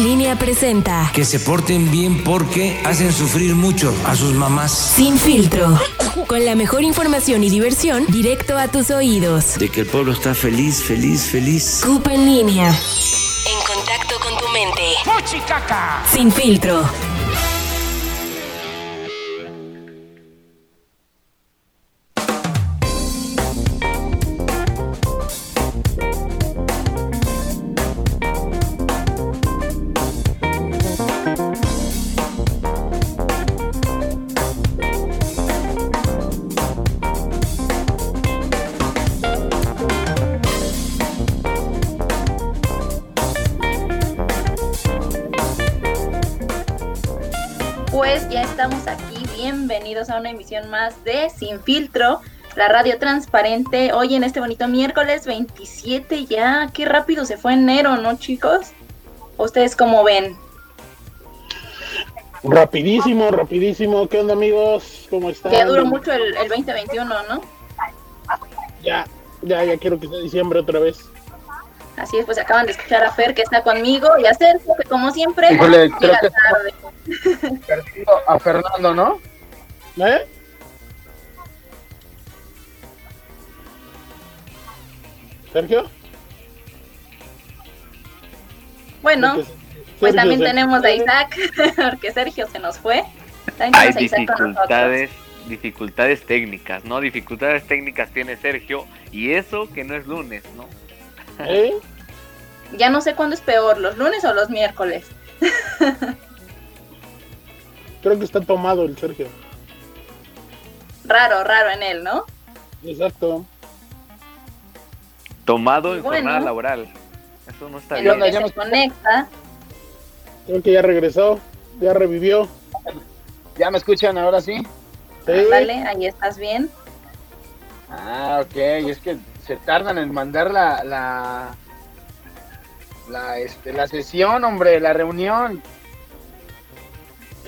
en línea presenta Que se porten bien porque hacen sufrir mucho a sus mamás. Sin filtro. Con la mejor información y diversión directo a tus oídos. De que el pueblo está feliz, feliz, feliz. CUP en línea. En contacto con tu mente. Sin filtro. Una emisión más de Sin Filtro, la radio transparente. Hoy en este bonito miércoles 27 ya, qué rápido se fue enero, ¿no chicos? ¿Ustedes cómo ven? Rapidísimo, rapidísimo. ¿Qué onda amigos? ¿Cómo están? Ya duró mucho el, el 2021, ¿no? Ya, ya, ya quiero que sea diciembre otra vez. Así es, pues acaban de escuchar a Fer que está conmigo y a Sergio que como siempre Híjole, creo que- a Fernando, ¿no? ¿Eh? ¿Sergio? Bueno, pues también tenemos a Isaac, porque Sergio se nos fue. Hay dificultades, dificultades técnicas, ¿no? Dificultades técnicas tiene Sergio y eso que no es lunes, ¿no? ¿Eh? Ya no sé cuándo es peor, los lunes o los miércoles. Creo que está tomado el Sergio. Raro, raro en él, ¿no? Exacto. Tomado en Bueno. jornada laboral. Eso no está En lo bien. que ya se nos- conecta. Creo que ya regresó. Ya revivió. ¿Ya me escuchan ahora sí? Sí. Vale, ahí estás bien. Ah, ok. Es que se tardan en mandar la, la, la, este, la sesión, hombre, la reunión.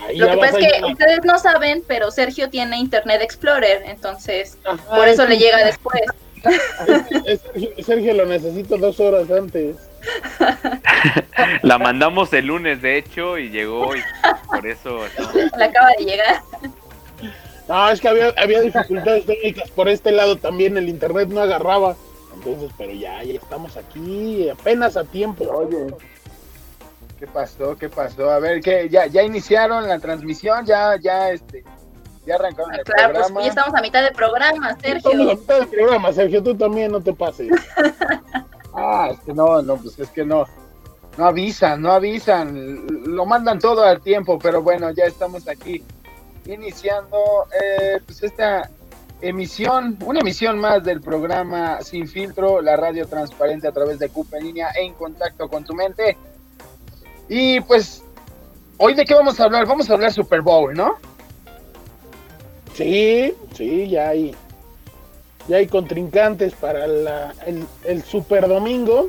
Ahí Lo que pasa es que llegar. ustedes no saben, pero Sergio tiene Internet Explorer, entonces Ajá, por eso sí. le llega después. Es- es- Sergio lo necesito dos horas antes. La mandamos el lunes, de hecho, y llegó hoy. Por eso Le acaba de llegar. No, es que había, había dificultades técnicas por este lado también. El internet no agarraba. Entonces, pero ya, ya estamos aquí. Apenas a tiempo. Oye, ¿qué pasó? ¿Qué pasó? A ver, ¿qué? ¿Ya, ya iniciaron la transmisión? ¿Ya, ya, este, ya arrancaron el Claro, pues programa? ya estamos a mitad del programa, Estamos a Sergio. mitad del programa, Sergio. Tú también no te pases. Ah, es que no, no, pues es que no, no avisan, no avisan, lo mandan todo al tiempo, pero bueno, ya estamos aquí iniciando eh, pues esta emisión, una emisión más del programa Sin Filtro, la radio transparente a través de CUP en línea en contacto con tu mente. Y pues, hoy de qué vamos a hablar? Vamos a hablar Super Bowl, ¿no? Sí, sí, ya hay. Ya hay contrincantes para la, el, el Super Domingo.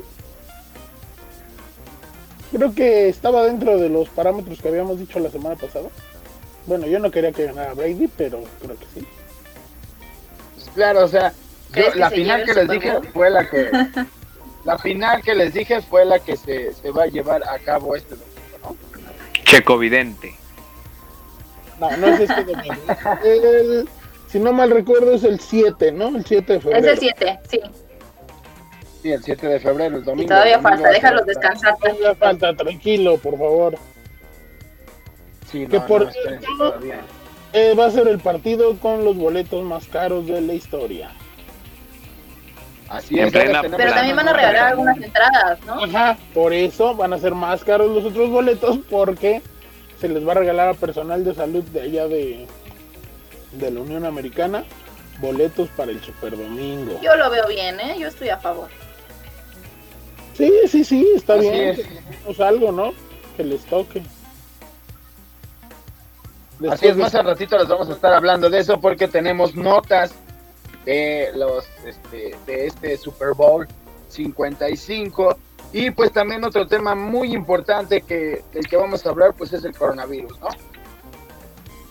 Creo que estaba dentro de los parámetros que habíamos dicho la semana pasada. Bueno, yo no quería que ganara Brady, pero creo que sí. Claro, o sea, yo- ¿Crees que la final que les dije fue la que la final que les dije fue la que se, se va a llevar a cabo este domingo, ¿no? Checovidente. No, no es este domingo. El- si no mal recuerdo, es el 7, ¿no? El 7 de Es febrero. el 7, sí. Sí, el 7 de febrero, el domingo. Y todavía domingo falta, déjalos descansar. Todavía falta, tranquilo, por favor. Sí, Que no, por no, espérense. Eh, va a ser el partido con los boletos más caros de la historia. Así En es, plena- Pero también van a regalar algunas entradas, ¿no? Ajá, por eso van a ser más caros los otros boletos porque se les va a regalar a personal de salud de allá de, de la Unión Americana boletos para el Super Domingo. Yo lo veo bien, ¿eh? Yo estoy a favor. Sí, sí, sí, está Así bien. es. algo, ¿no? Que les toque. Así es, más al ratito les vamos a estar hablando de eso porque tenemos notas de los este, de este Super Bowl 55 y pues también otro tema muy importante que del que vamos a hablar pues es el coronavirus, ¿no?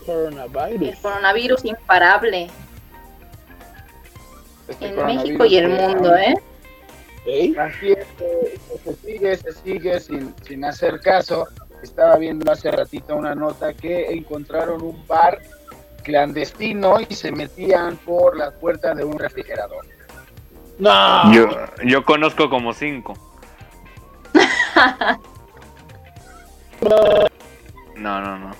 Coronavirus. El coronavirus imparable Este en México y el mundo, ¿eh? Así es, se sigue, se sigue sin, sin hacer caso. Estaba viendo hace ratito una nota que encontraron un bar clandestino y se metían por la puerta de un refrigerador. No. Yo, yo conozco como cinco. no, no, no.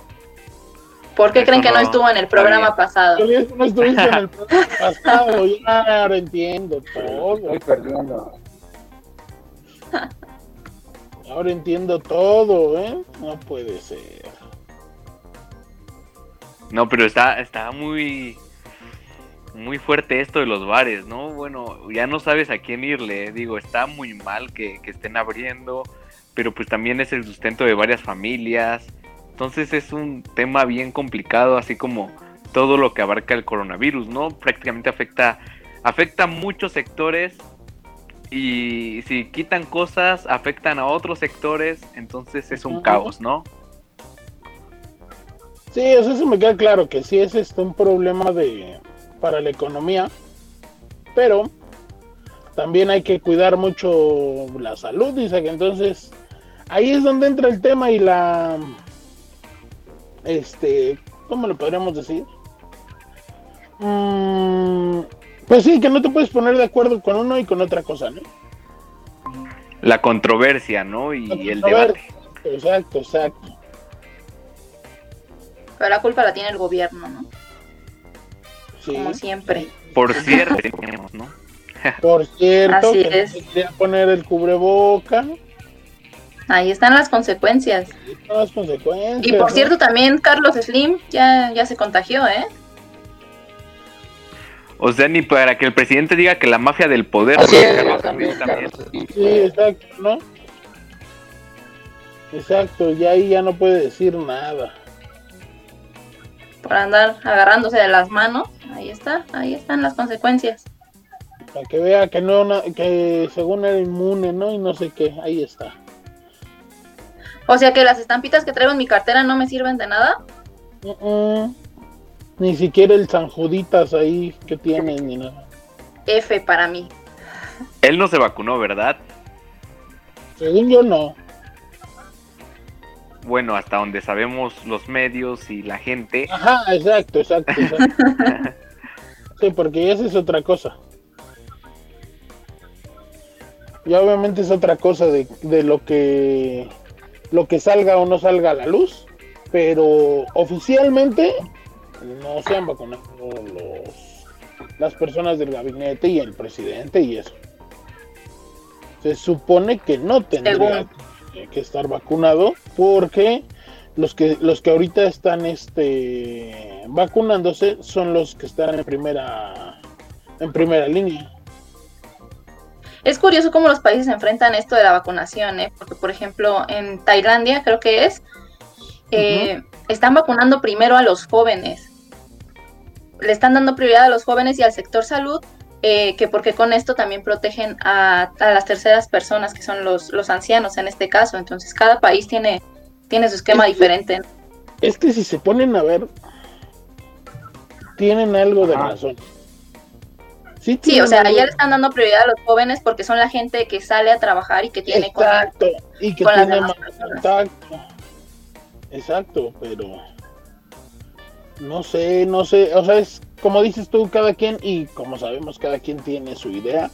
¿Por qué creen que no, estuvo en el programa pasado? No estuviste en el programa pasado, ya ahora entiendo todo. Estoy perdiendo. Ahora entiendo todo, ¿eh? No puede ser. No, pero está, está muy, muy fuerte esto de los bares, ¿no? Bueno, ya no sabes a quién irle. Digo, está muy mal que, que estén abriendo, pero pues también es el sustento de varias familias. Entonces es un tema bien complicado, así como todo lo que abarca el coronavirus, ¿no? Prácticamente afecta, afecta a muchos sectores y si quitan cosas, afectan a otros sectores, entonces es un caos, ¿no? Sí, eso me queda claro que sí es este un problema de para la economía, pero también hay que cuidar mucho la salud, dice que entonces ahí es donde entra el tema y la este, ¿cómo lo podríamos decir? Mm, pues sí, que no te puedes poner de acuerdo con uno y con otra cosa, ¿no? La controversia, ¿no? Y el debate. Exacto, exacto. Pero la culpa la tiene el gobierno, ¿no? Como siempre. Por cierto, ¿no? Por cierto, Así es. poner el cubreboca. Ahí están las consecuencias. Ahí están las consecuencias. Y por cierto, también Carlos Slim ya, ya se contagió, ¿eh? O sea, ni para que el presidente diga que la mafia del poder. Carlos también, también. Sí, exacto, ¿no? Exacto, ya ahí ya no puede decir nada por andar agarrándose de las manos. Ahí está, ahí están las consecuencias. Para que vea que no, que según era inmune, ¿no? Y no sé qué, ahí está. O sea que las estampitas que traigo en mi cartera no me sirven de nada. Ni siquiera el San Juditas ahí que tienen ni nada. F para mí. Él no se vacunó, ¿verdad? Según yo no bueno, hasta donde sabemos los medios y la gente. Ajá, exacto, exacto. sí, porque esa es otra cosa. Y obviamente es otra cosa de, de lo que lo que salga o no salga a la luz, pero oficialmente no se han vacunado los, las personas del gabinete y el presidente y eso. Se supone que no tendría que estar vacunado porque los que los que ahorita están este vacunándose son los que están en primera en primera línea. Es curioso cómo los países enfrentan esto de la vacunación, ¿eh? porque por ejemplo en Tailandia creo que es eh, están vacunando primero a los jóvenes, le están dando prioridad a los jóvenes y al sector salud eh, que porque con esto también protegen a, las terceras personas, que son los, los ancianos en este caso. Entonces, cada país tiene, tiene su esquema diferente. Es que si se ponen a ver, tienen algo de razón. Sí, sí o sea, ya le están dando prioridad a los jóvenes porque son la gente que sale a trabajar y que tiene Exacto, y que tiene más contacto. Exacto, pero no sé, no sé, o sea, es como dices tú, cada quien, y como sabemos, cada quien tiene su idea,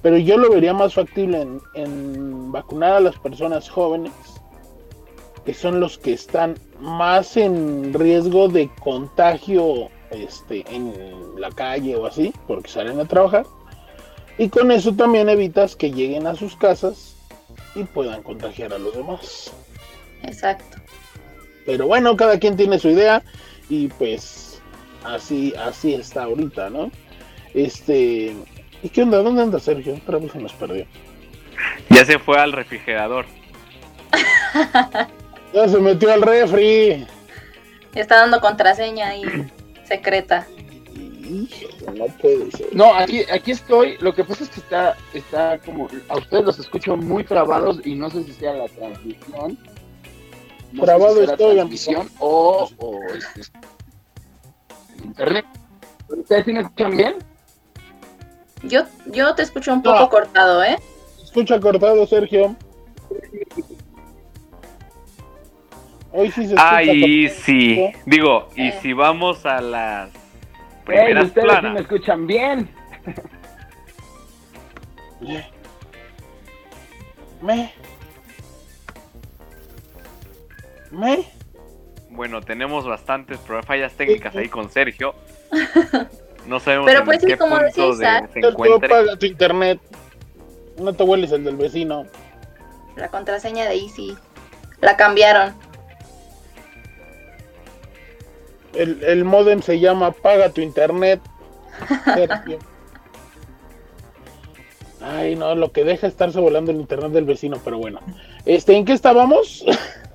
pero yo lo vería más factible en, vacunar a las personas jóvenes, que son los que están más en riesgo de contagio este, en la calle o así, porque salen a trabajar, y con eso también evitas que lleguen a sus casas y puedan contagiar a los demás. Exacto. Pero bueno, cada quien tiene su idea y pues así, así está ahorita, ¿no? Este, ¿y qué onda? ¿Dónde anda Sergio? Otra vez se nos perdió. Ya se fue al refrigerador. ya se metió al refri. Está dando contraseña ahí secreta. No puede ser. No, aquí, aquí estoy. Lo que pasa es que está, está como. A ustedes los escucho muy trabados y no sé si sea la transmisión. Trabado estoy, la transmisión o, o este, internet. ¿Ustedes sí me escuchan bien? Yo, yo te escucho un poco cortado, ¿eh? Escucha cortado, Sergio. Hoy sí se escucha Ahí sí. Digo, y eh. si vamos a las primeras ustedes planas. me escuchan bien. Me. Me. Bueno, tenemos bastantes fallas técnicas ahí con Sergio. No sabemos Pero pues sí, como decía Isaac, se encuentre. tu internet. No te hueles el del vecino. La contraseña de Easy. La cambiaron. El, el modem se llama Paga tu internet. Ay, no, lo que deja estarse volando el internet del vecino, pero bueno. Este, ¿en qué estábamos?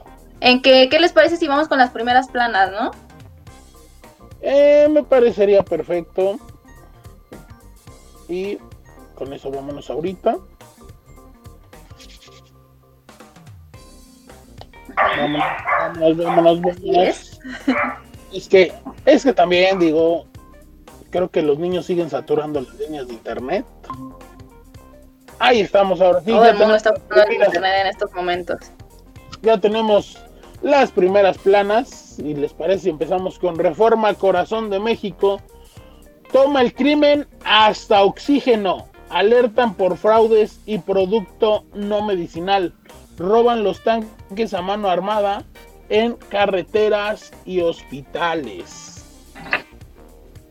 En que, ¿qué les parece si vamos con las primeras planas, no? Eh, me parecería perfecto. Y con eso vámonos ahorita. Vámonos, vámonos, vámonos, vámonos. Es que, es que también digo, creo que los niños siguen saturando las líneas de internet. Ahí estamos ahora. Todo el mundo está usando internet en estos momentos. Ya tenemos las primeras planas. Y les parece, empezamos con Reforma Corazón de México. Toma el crimen hasta oxígeno. Alertan por fraudes y producto no medicinal. Roban los tanques a mano armada en carreteras y hospitales.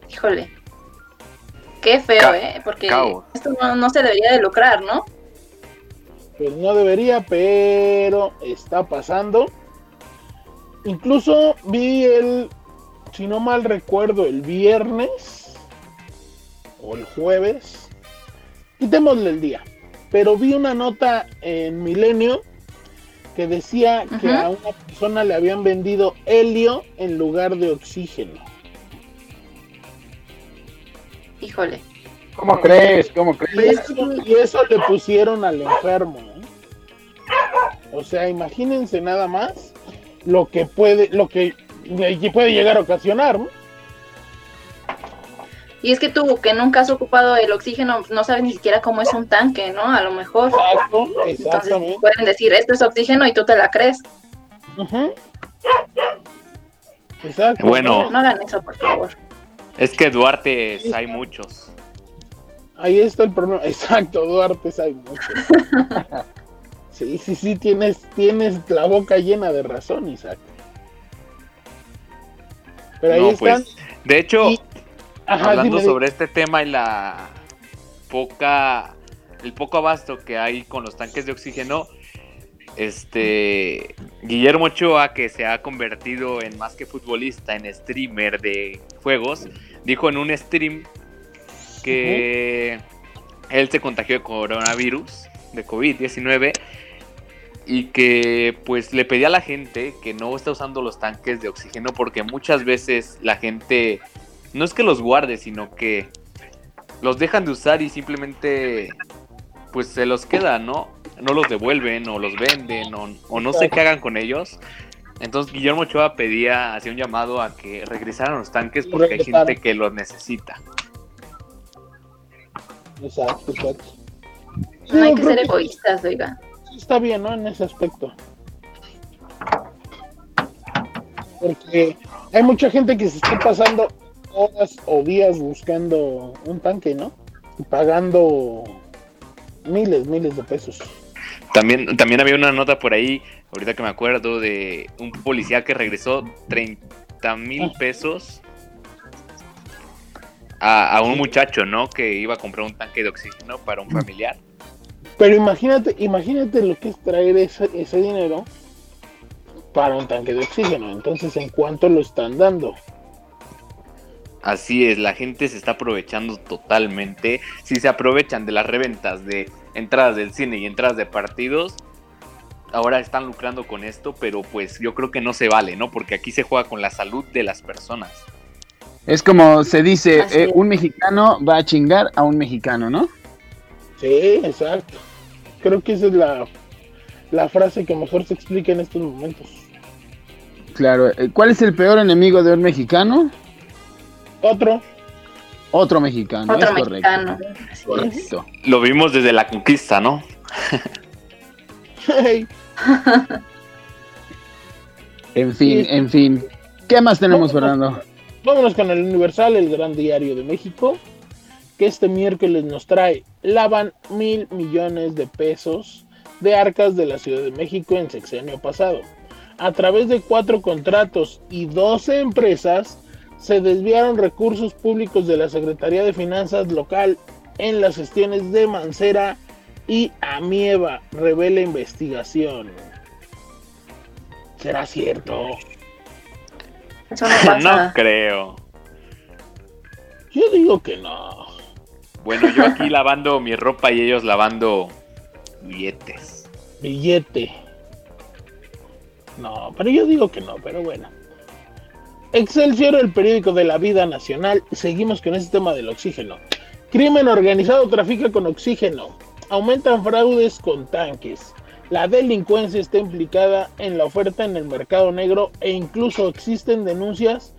Híjole. Qué feo, ¿eh? Porque esto no, se debería de lucrar, ¿no? Pues no debería, pero está pasando. Incluso vi el, si no mal recuerdo, el viernes o el jueves. Quitémosle el día. Pero vi una nota en Milenio que decía que a una persona le habían vendido helio en lugar de oxígeno. Híjole. ¿Cómo crees? ¿Cómo crees? Y eso, le pusieron al enfermo. ¿eh? O sea, imagínense nada más lo que puede, lo que, puede llegar a ocasionar, ¿no? Y es que tú, que nunca has ocupado el oxígeno, no sabes ni siquiera cómo es un tanque, ¿no? A lo mejor. Exacto, exactamente. pueden decir, esto es oxígeno y tú te la crees. Exacto. Bueno. No hagan eso, por favor. Es que Duarte hay muchos. Ahí está el problema. Exacto, Duarte hay muchos. Sí, sí, sí, tienes, tienes la boca llena de razón, Isaac. Pero ahí están. Pues, de hecho, hablando sobre este tema y la poca, el poco abasto que hay con los tanques de oxígeno, este Guillermo Ochoa, que se ha convertido en más que futbolista, en streamer de juegos, dijo en un stream que él se contagió de coronavirus, de COVID-19, y que pues le pedía a la gente que no está usando los tanques de oxígeno porque muchas veces la gente no es que los guarde, sino que los dejan de usar y simplemente pues se los queda, ¿no? No los devuelven o los venden o, no sé qué hagan con ellos. Entonces Guillermo Ochoa pedía, hacía un llamado a que regresaran los tanques porque hay gente que los necesita. Exacto, exacto. No hay que ser egoístas, oiga está bien, ¿no? En ese aspecto. Porque hay mucha gente que se está pasando horas o días buscando un tanque, ¿no? Y pagando miles, miles de pesos. También, también había una nota por ahí, ahorita que me acuerdo, de un policía que regresó 30 mil ah. pesos a, a, un muchacho, ¿no? Que iba a comprar un tanque de oxígeno para un mm. familiar. Pero imagínate, imagínate lo que es traer ese, ese dinero para un tanque de oxígeno. Entonces, ¿en cuánto lo están dando? Así es, la gente se está aprovechando totalmente. Si se aprovechan de las reventas de entradas del cine y entradas de partidos, ahora están lucrando con esto, pero pues yo creo que no se vale, ¿no? Porque aquí se juega con la salud de las personas. Es como se dice, eh, un mexicano va a chingar a un mexicano, ¿no? Sí, exacto. Creo que esa es la, frase que mejor se explica en estos momentos. Claro, eh, ¿cuál es el peor enemigo de un mexicano? Otro. Otro mexicano, Otro mexicano. Correcto. Lo vimos desde la conquista, ¿no? en fin, en fin. ¿Qué más tenemos, Fernando? Vámonos con el Universal, el gran diario de México, que este miércoles nos trae, lavan mil millones de pesos de arcas de la Ciudad de México en sexenio pasado. A través de cuatro contratos y 12 empresas, se desviaron recursos públicos de la Secretaría de Finanzas local en las gestiones de Mancera y Amieva, revela investigación. ¿Será cierto? no, creo. Yo digo que no. Bueno, yo aquí lavando mi ropa y ellos lavando billetes. Billete. No, pero yo digo que no, pero bueno. Excelsior, el periódico de la vida nacional. Seguimos con este tema del oxígeno. Crimen organizado trafica con oxígeno. Aumentan fraudes con tanques. La delincuencia está implicada en la oferta en el mercado negro e incluso existen denuncias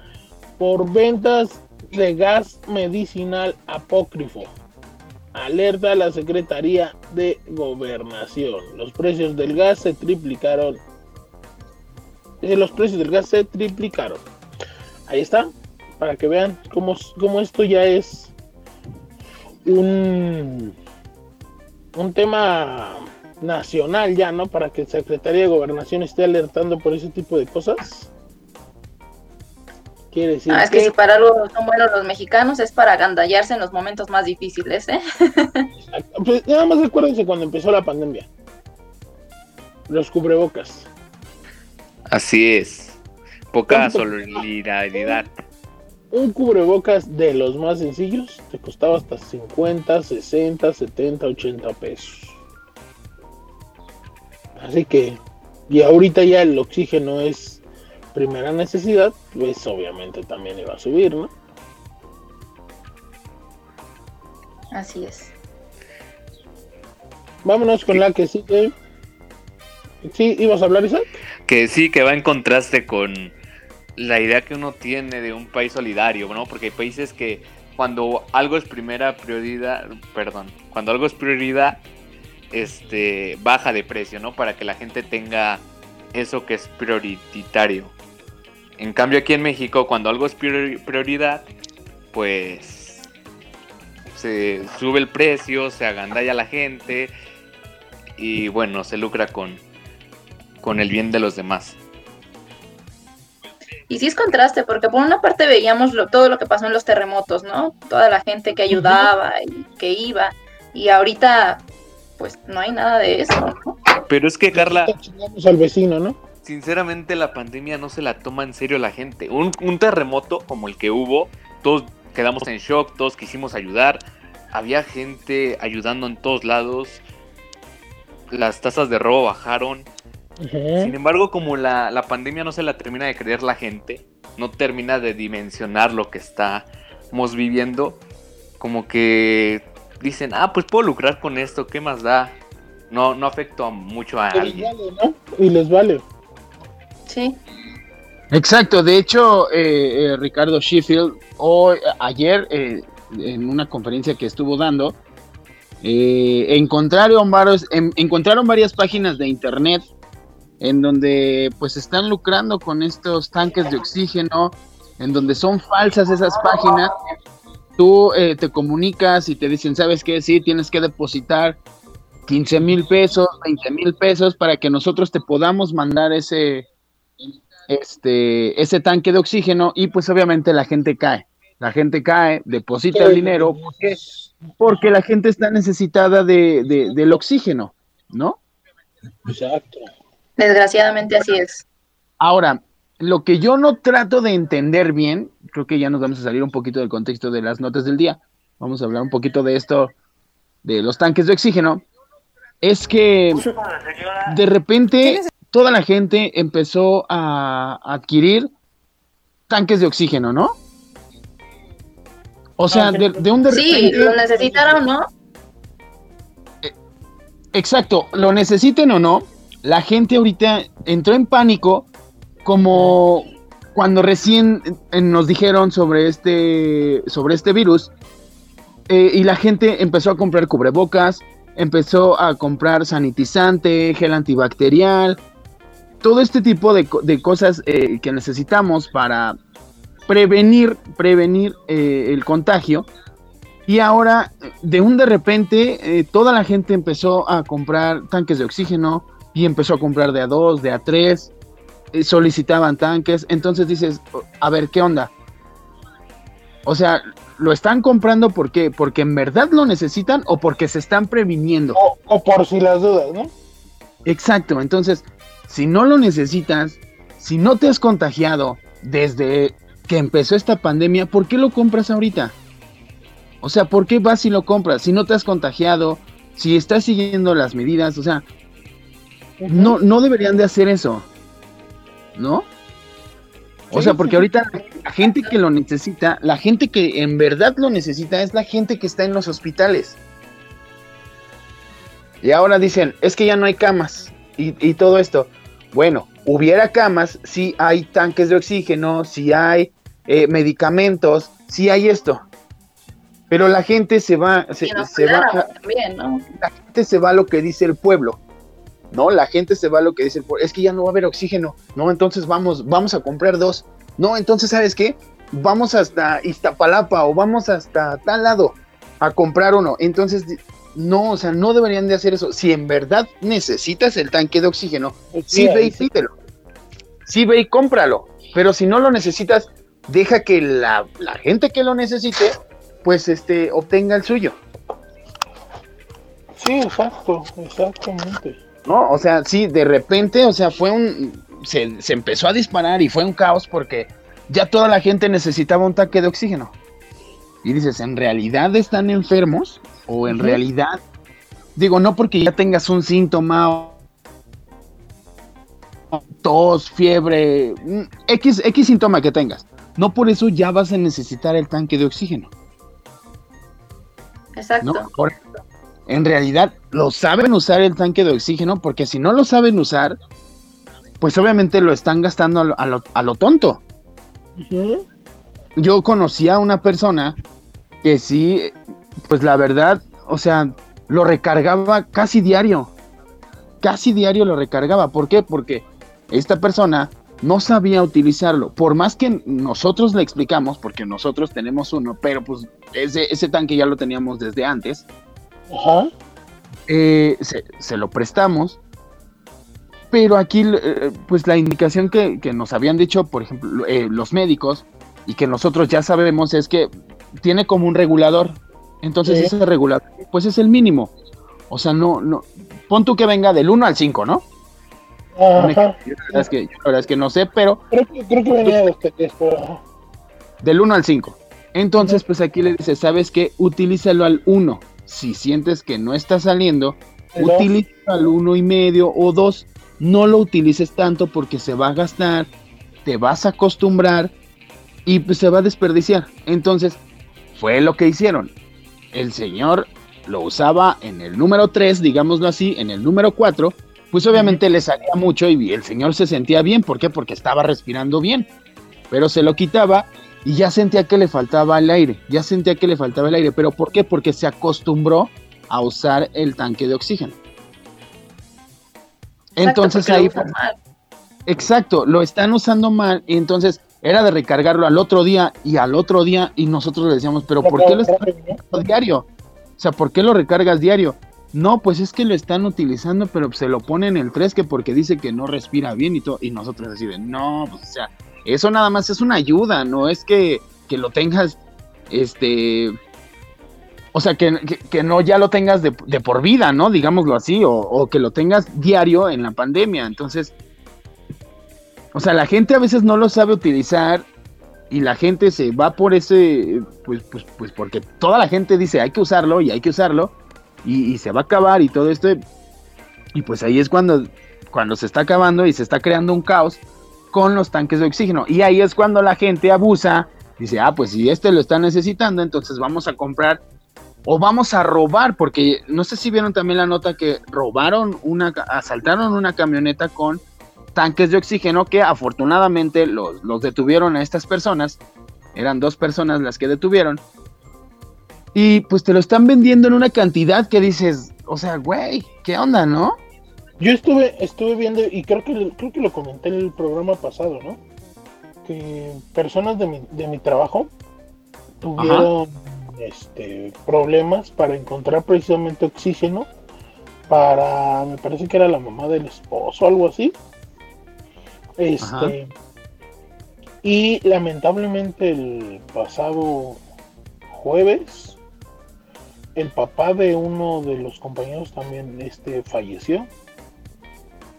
por ventas de gas medicinal apócrifo. Alerta a la Secretaría de Gobernación. Los precios del gas se triplicaron. Eh, los precios del gas se triplicaron. Ahí está. Para que vean cómo, cómo esto ya es un, un tema nacional ya, ¿no? Para que la Secretaría de Gobernación esté alertando por ese tipo de cosas. Quiere decir ah, es que, si para algo son buenos los mexicanos es para agandallarse en los momentos más difíciles, ¿eh? Pues, nada más acuérdense cuando empezó la pandemia. Los cubrebocas. Así es. Poca solidaridad. Un cubrebocas de los más sencillos te costaba hasta 50, 60, 70, 80 pesos. Así que, y ahorita ya el oxígeno es primera necesidad, pues obviamente también iba a subir, ¿no? Así es. Vámonos con la que sigue. ¿Sí ibas a hablar, Isaac? Que sí, que va en contraste con la idea que uno tiene de un país solidario, ¿no? Porque hay países que cuando algo es primera prioridad, perdón, cuando algo es prioridad, este, baja de precio, ¿no? Para que la gente tenga eso que es prioritario. En cambio aquí en México, cuando algo es prioridad, pues se sube el precio, se agandalla la gente y bueno, se lucra con, con el bien de los demás. Y sí es contraste, porque por una parte veíamos todo lo que pasó en los terremotos, ¿no? Toda la gente que ayudaba y que iba. Y ahorita pues no hay nada de eso, ¿no? Pero es que Carla... al vecino, ¿no? Sinceramente la pandemia no se la toma en serio la gente. Un, terremoto como el que hubo, todos quedamos en shock, todos quisimos ayudar. Había gente ayudando en todos lados. Las tasas de robo bajaron. Sin embargo, como la, la, pandemia no se la termina de creer la gente, no termina de dimensionar lo que estamos viviendo, como que dicen, ah, pues puedo lucrar con esto, ¿qué más da? No, no afecto mucho a alguien. Y les vale. Sí. Exacto, de hecho, eh, eh, Ricardo Sheffield, hoy, ayer, eh, en una conferencia que estuvo dando, encontraron, varios, encontraron varias páginas de internet en donde pues están lucrando con estos tanques de oxígeno, en donde son falsas esas páginas tú eh, te comunicas y te dicen, ¿sabes qué? Sí, tienes que depositar 15 mil pesos, 20 mil pesos para que nosotros te podamos mandar ese, este, ese tanque de oxígeno y pues obviamente la gente cae. La gente cae, deposita el dinero porque, porque la gente está necesitada de, de, del oxígeno, ¿no? Exacto. Desgraciadamente así es. Ahora, lo que yo no trato de entender bien, creo que ya nos vamos a salir un poquito del contexto de las notas del día, vamos a hablar un poquito de esto, de los tanques de oxígeno, es que de repente toda la gente empezó a adquirir tanques de oxígeno, ¿no? O sea, de, un de Sí, lo necesitaron, ¿no? Eh, exacto, lo necesiten o no, la gente ahorita entró en pánico como cuando recién eh, nos dijeron sobre este, sobre este virus, eh, y la gente empezó a comprar cubrebocas, empezó a comprar sanitizante, gel antibacterial, todo este tipo de, cosas eh, que necesitamos para prevenir, prevenir el contagio. Y ahora, de un de repente, toda la gente empezó a comprar tanques de oxígeno y empezó a comprar de a dos, de a tres. Eh, solicitaban tanques, entonces dices, a ver, ¿qué onda? O sea, ¿lo están comprando por qué? ¿Porque en verdad lo necesitan o porque se están previniendo? O, por si las dudas, ¿no? Exacto, entonces, si no lo necesitas, si no te has contagiado desde que empezó esta pandemia, ¿por qué lo compras ahorita? O sea, ¿por qué vas y lo compras? Si no te has contagiado, si estás siguiendo las medidas, o sea, no, no deberían de hacer eso. ¿no? O sea, porque ahorita la gente que lo necesita, la gente que en verdad lo necesita es la gente que está en los hospitales. Y ahora dicen, es que ya no hay camas y, todo esto. Bueno, hubiera camas si hay tanques de oxígeno, si hay eh, medicamentos, si hay esto. Pero la gente se va, se, va, la gente se va a lo que dice el pueblo. ¿no? La gente se va a lo que dice, es que ya no va a haber oxígeno, no, entonces vamos, vamos a comprar dos, no, entonces, ¿sabes qué? Vamos hasta Iztapalapa o vamos hasta tal lado a comprar uno, entonces, no, o sea, no deberían de hacer eso, si en verdad necesitas el tanque de oxígeno, sí, ve y pídelo, sí ve y cómpralo, pero si no lo necesitas, deja que la, la gente que lo necesite, pues, este, obtenga el suyo. Sí, exacto, exactamente. ¿no? O sea, sí, de repente, o sea, fue un... Se, empezó a disparar y fue un caos porque ya toda la gente necesitaba un tanque de oxígeno. Y dices, ¿en realidad están enfermos? ¿O en realidad? Digo, no porque ya tengas un síntoma tos, fiebre, mm, X, X síntoma que tengas. No por eso ya vas a necesitar el tanque de oxígeno. Exacto en realidad lo saben usar el tanque de oxígeno, porque si no lo saben usar, pues obviamente lo están gastando a lo, tonto. Yo conocí a una persona que sí, pues la verdad, o sea, lo recargaba casi diario. Casi diario lo recargaba. ¿Por qué? Porque esta persona no sabía utilizarlo. Por más que nosotros le explicamos, porque nosotros tenemos uno, pero pues ese, ese tanque ya lo teníamos desde antes. Eh, se, lo prestamos, pero aquí, eh, pues la indicación que, nos habían dicho, por ejemplo, eh, los médicos, y que nosotros ya sabemos, es que tiene como un regulador. Entonces ese regulador, pues es el mínimo. O sea, no, no, pon tú que venga del 1 al 5, ¿no? La verdad, es que, es que no sé, pero... Creo que, venía de este, Del 1 al 5. Entonces, pues aquí le dice, ¿sabes qué? Utilízalo al 1 si sientes que no está saliendo, utiliza al uno y medio o dos. No lo utilices tanto porque se va a gastar, te vas a acostumbrar y pues, se va a desperdiciar. Entonces, fue lo que hicieron. El señor lo usaba en el número 3, digámoslo así, en el número 4, pues obviamente le salía mucho y el señor se sentía bien. ¿Por qué? Porque estaba respirando bien. Pero se lo quitaba y ya sentía que le faltaba el aire, ya sentía que le faltaba el aire, pero ¿por qué? Porque se acostumbró a usar el tanque de oxígeno. entonces ahí Exacto, lo están usando mal y entonces era de recargarlo al otro día y al otro día y nosotros le decíamos, pero ¿por qué lo estás recargando diario? O sea, ¿por qué lo recargas diario? No, pues es que lo están utilizando, pero se lo ponen el 3 que porque dice que no respira bien y todo. Y nosotros decimos, no, pues o sea, eso nada más es una ayuda, no es que, lo tengas, este, o sea, que, no ya lo tengas de, por vida, ¿no? Digámoslo así, o, que lo tengas diario en la pandemia. Entonces, o sea, la gente a veces no lo sabe utilizar y la gente se va por ese, pues, pues, pues porque toda la gente dice hay que usarlo y hay que usarlo y, se va a acabar y todo esto. Y pues ahí es cuando, cuando se está acabando y se está creando un caos con los tanques de oxígeno. Y ahí es cuando la gente abusa, dice, ah, pues si este lo está necesitando, entonces vamos a comprar o vamos a robar, porque no sé si vieron también la nota que robaron una, asaltaron una camioneta con tanques de oxígeno que afortunadamente los, los detuvieron a estas personas. Eran dos personas las que detuvieron. Y pues te lo están vendiendo en una cantidad que dices, o sea, güey, ¿qué onda, no? Yo estuve, estuve viendo, y creo que, creo que lo comenté en el programa pasado, ¿no? Que personas de mi, de mi trabajo tuvieron este, problemas para encontrar precisamente oxígeno para, me parece que era la mamá del esposo o algo así. Este, y lamentablemente el pasado jueves, el papá de uno de los compañeros también este, falleció.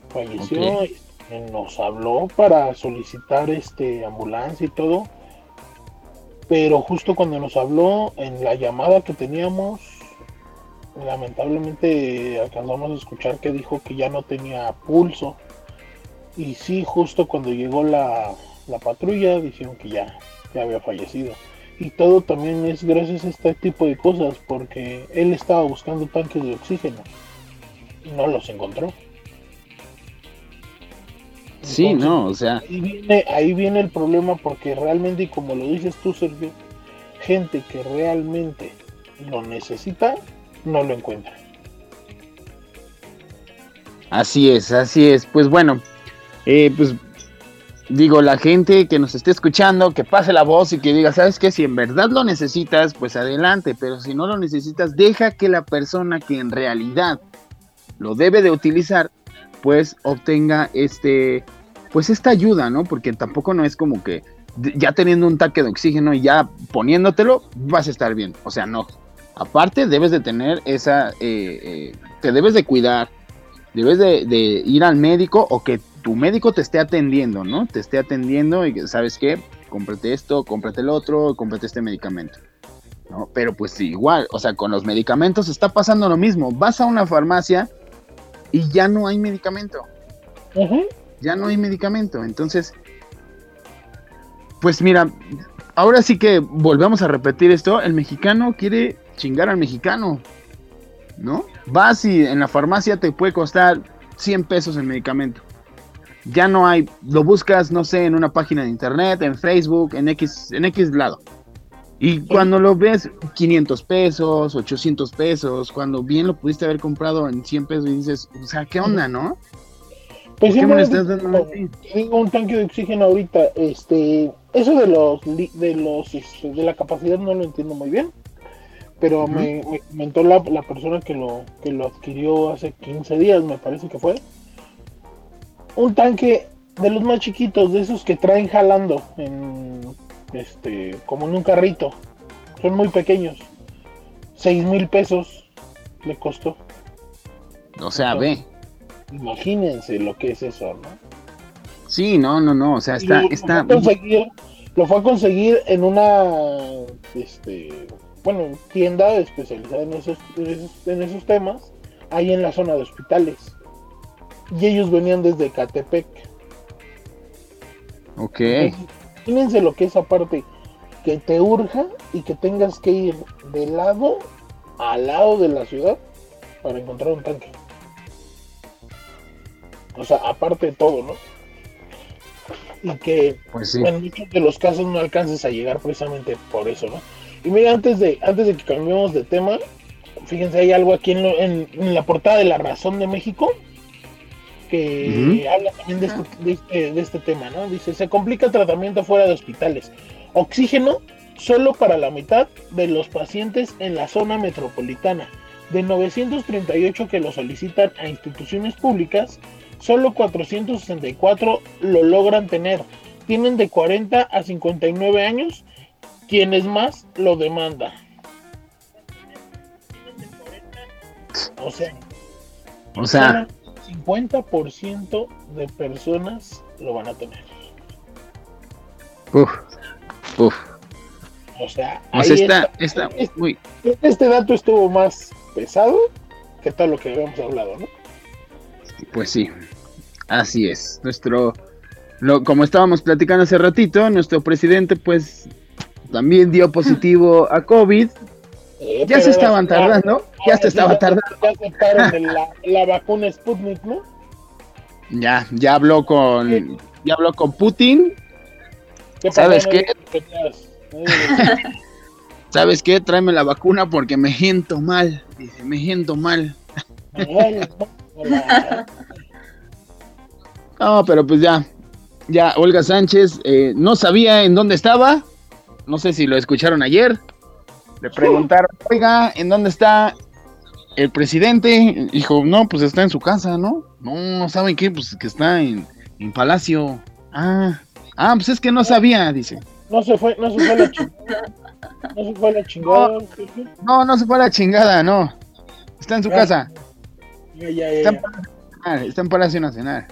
Falleció, y nos habló para solicitar este ambulancia y todo. Pero justo cuando nos habló en la llamada que teníamos, lamentablemente alcanzamos a escuchar que dijo que ya no tenía pulso. Y sí, justo cuando llegó la, la patrulla dijeron que ya, ya había fallecido. Y todo también es gracias a este tipo de cosas, porque él estaba buscando tanques de oxígeno y no los encontró. sí, no, o sea. Ahí viene, ahí viene el problema porque realmente, y como lo dices tú, Sergio, gente que realmente lo necesita, no lo encuentra. Así es, así es. Pues bueno, eh, pues digo, la gente que nos esté escuchando, que pase la voz y que diga, ¿sabes qué? Si en verdad lo necesitas, pues adelante, pero si no lo necesitas, deja que la persona que en realidad lo debe de utilizar, pues obtenga este, pues esta ayuda, ¿no? Porque tampoco no es como que ya teniendo un taque de oxígeno y ya poniéndotelo, vas a estar bien. O sea, no. Aparte, debes de tener esa, eh, eh, te debes de cuidar, debes de, de ir al médico o que tu médico te esté atendiendo, ¿no? Te esté atendiendo y sabes qué, cómprate esto, cómprate el otro, cómprate este medicamento. ¿no? Pero pues sí, igual, o sea, con los medicamentos está pasando lo mismo. Vas a una farmacia y ya no hay medicamento. Ya no hay medicamento. Entonces, pues mira, ahora sí que volvemos a repetir esto. El mexicano quiere chingar al mexicano. ¿No? Vas y en la farmacia te puede costar 100 pesos el medicamento ya no hay, lo buscas, no sé, en una página de internet, en Facebook, en X, en X lado. Y cuando lo ves, 500 pesos, 800 pesos, cuando bien lo pudiste haber comprado en 100 pesos y dices, o sea, ¿qué onda, no? Pues ¿Qué me estás dando Tengo un tanque de oxígeno ahorita, este, eso de los, de los, este, de la capacidad no lo entiendo muy bien, pero me, comentó la, la persona que lo, que lo adquirió hace 15 días, me parece que fue un tanque de los más chiquitos, de esos que traen jalando en este, como en un carrito. Son muy pequeños. Seis mil pesos le costó. O sea, ve. Imagínense lo que es eso, ¿no? Sí, no, no, no. O sea, está. Lo, está... Lo, fue a conseguir en una este, bueno, tienda especializada en esos, en esos temas, ahí en la zona de hospitales y ellos venían desde Catepec. Ok. imagínense lo que es aparte, que te urja y que tengas que ir de lado a lado de la ciudad para encontrar un tanque. O sea, aparte de todo, ¿no? Y que pues en muchos de los casos no alcances a llegar precisamente por eso, ¿no? Y mira, antes de, antes de que cambiemos de tema, fíjense, hay algo aquí en, en la portada de La Razón de México que habla también este, este, de este, tema, ¿no? Dice, se complica el tratamiento fuera de hospitales. Oxígeno solo para la mitad de los pacientes en la zona metropolitana. De 938 que lo solicitan a instituciones públicas, solo 464 lo logran tener. Tienen de 40 a 59 años quienes más lo demandan. O sea, o sea, 50% de personas lo van a tener. Uf, uf. O sea, está, está, este, muy... este dato estuvo más pesado que todo lo que habíamos hablado, ¿no? Pues sí, así es. Nuestro, lo, como estábamos platicando hace ratito, nuestro presidente pues también dio positivo a COVID eh, ya se estaban tardando, ya se estaba tardando. Ya la, la, vacuna Sputnik, ¿no? Ya, ya habló con, ya habló con Putin. ¿Sabes qué? ¿Sabes qué? Tráeme la vacuna porque me siento mal. Dice, me siento mal. no, pero pues ya. Ya, Olga Sánchez eh, no sabía en dónde estaba. No sé si lo escucharon ayer. Le preguntaron, oiga, ¿en dónde está el presidente? Dijo, no, pues está en su casa, ¿no? No, ¿saben qué? Pues que está en, en Palacio. Ah, ah, pues es que no sabía, dice. No se fue, no se fue la chingada. No se fue la chingada. No, no se fue la chingada, no. Está en su casa. Ya, ya, ya, está, en Palacio Nacional.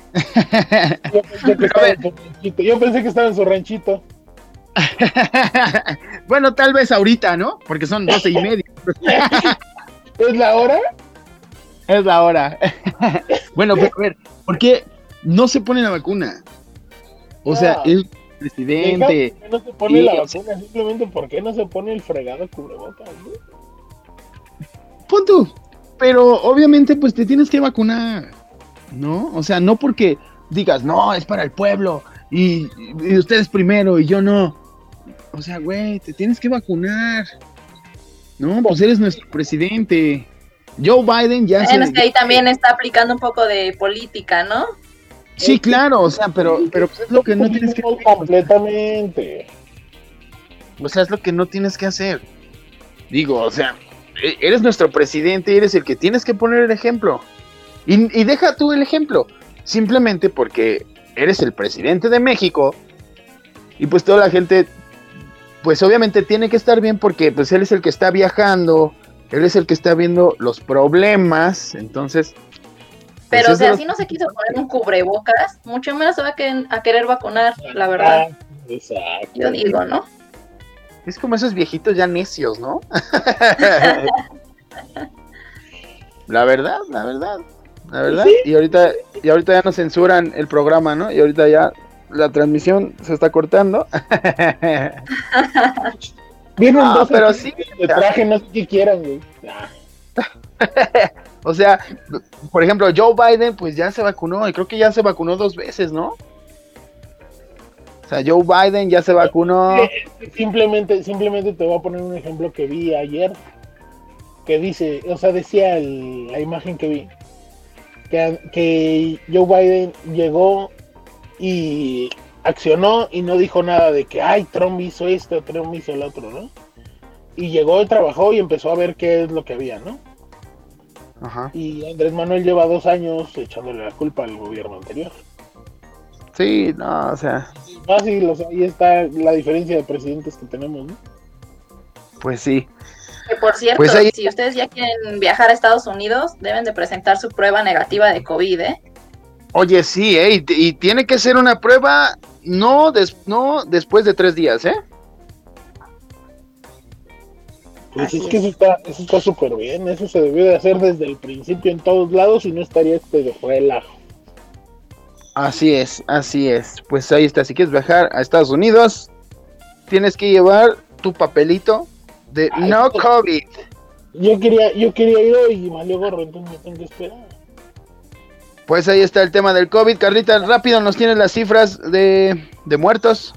Yo pensé, que estaba en su ranchito. Yo pensé que estaba en su ranchito. bueno, tal vez ahorita, ¿no? Porque son doce y media. ¿Es la hora? Es la hora. bueno, pero a ver, ¿por qué no se pone la vacuna? O sea, ah. el presidente. no se pone la vacuna? Simplemente, ¿por qué no se pone el fregado cubrebocas? Pon tú. Pero obviamente, pues te tienes que vacunar. ¿No? O sea, no porque digas, no, es para el pueblo. Y, ustedes primero y yo no. O sea, güey, te tienes que vacunar. No, pues eres nuestro presidente. Joe Biden ya bueno, es que ahí también está aplicando un poco de política, ¿no? Sí, claro, o sea, pero, pero pues es lo que no tienes que hacer. Completamente. O sea, es lo que no tienes que hacer. Digo, o sea, e, eres nuestro presidente, eres el que tienes que poner el ejemplo. Y, y deja tú el ejemplo. Simplemente porque eres el presidente de México. Y pues toda la gente, pues obviamente tiene que estar bien porque pues él es el que está viajando, él es el que está viendo los problemas, entonces pero, pues o sea, si no se quiso poner un cubrebocas, mucho menos se va a querer, vacunar, la verdad. Exacto. Yo digo, ¿no? Es como esos viejitos ya necios, ¿no? la verdad, la verdad. La verdad. Y ahorita, y ahorita ya nos censuran el programa, ¿no? Y ahorita ya la transmisión se está cortando. Vienen dos pero sí. De traje, no sé qué quieran, güey. O sea, por ejemplo, Joe Biden, pues ya se vacunó y creo que ya se vacunó dos veces, ¿no? O sea, Joe Biden ya se vacunó. Simplemente, simplemente te voy a poner un ejemplo que vi ayer, que dice, o sea, decía la imagen que vi, que, que Joe Biden llegó y accionó y no dijo nada de que, ay, Trump hizo esto, Trump hizo el otro, ¿no? Y llegó y trabajó y empezó a ver qué es lo que había, ¿no? Y Andrés Manuel lleva dos años echándole la culpa al gobierno anterior. Sí, no, o sea. Fácil, o sea, ahí está la diferencia de presidentes que tenemos, ¿no? Pues sí. Que por cierto, pues si ustedes ya quieren viajar a Estados Unidos, deben de presentar su prueba negativa de COVID, ¿eh? Oye, sí, ¿eh? Y, tiene que ser una prueba no, no después de tres días, ¿eh? Pues es que eso está eso está súper bien, eso se debió de hacer desde el principio en todos lados y no estaría este de relajo. Así es, así es. Pues ahí está, si quieres viajar a Estados Unidos, tienes que llevar tu papelito de no pues, COVID. Yo quería, yo quería ir hoy y me gorro, entonces me tengo que esperar. Pues ahí está el tema del COVID. Carlita, rápido nos tienes las cifras de, de muertos.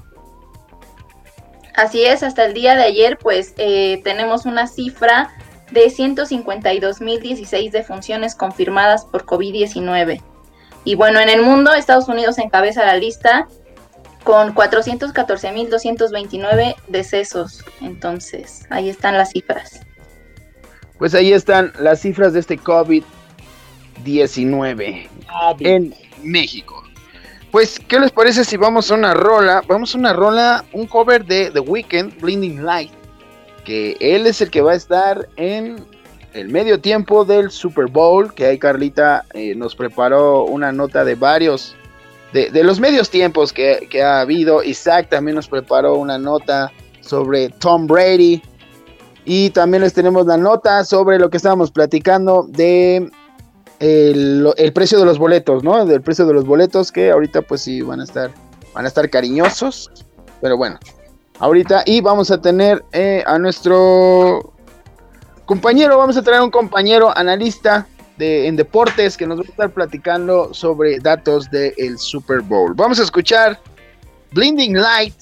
Así es, hasta el día de ayer pues eh, tenemos una cifra de 152.016 defunciones confirmadas por COVID-19. Y bueno, en el mundo Estados Unidos encabeza la lista con 414.229 decesos. Entonces, ahí están las cifras. Pues ahí están las cifras de este COVID-19 en México. Pues, ¿qué les parece si vamos a una rola? Vamos a una rola, un cover de The Weeknd, Blinding Light. Que él es el que va a estar en el medio tiempo del Super Bowl. Que ahí Carlita eh, nos preparó una nota de varios, de, los medios tiempos que, que ha habido. Isaac también nos preparó una nota sobre Tom Brady. Y también les tenemos la nota sobre lo que estábamos platicando de el, precio de los boletos, ¿no? Del precio de los boletos que ahorita pues sí van a estar, van a estar cariñosos, pero bueno, ahorita y vamos a tener eh, a nuestro compañero, vamos a traer un compañero analista de, en deportes que nos va a estar platicando sobre datos del Super Bowl. Vamos a escuchar Blinding Light,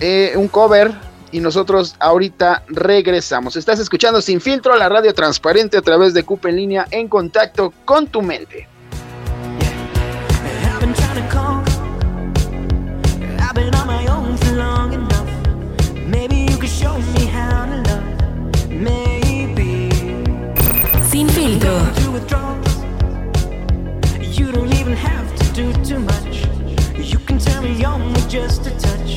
eh, un cover, y nosotros ahorita regresamos. Estás escuchando Sin Filtro, la radio transparente a través de CUP en línea en contacto con tu mente. Sin filtro. just a touch,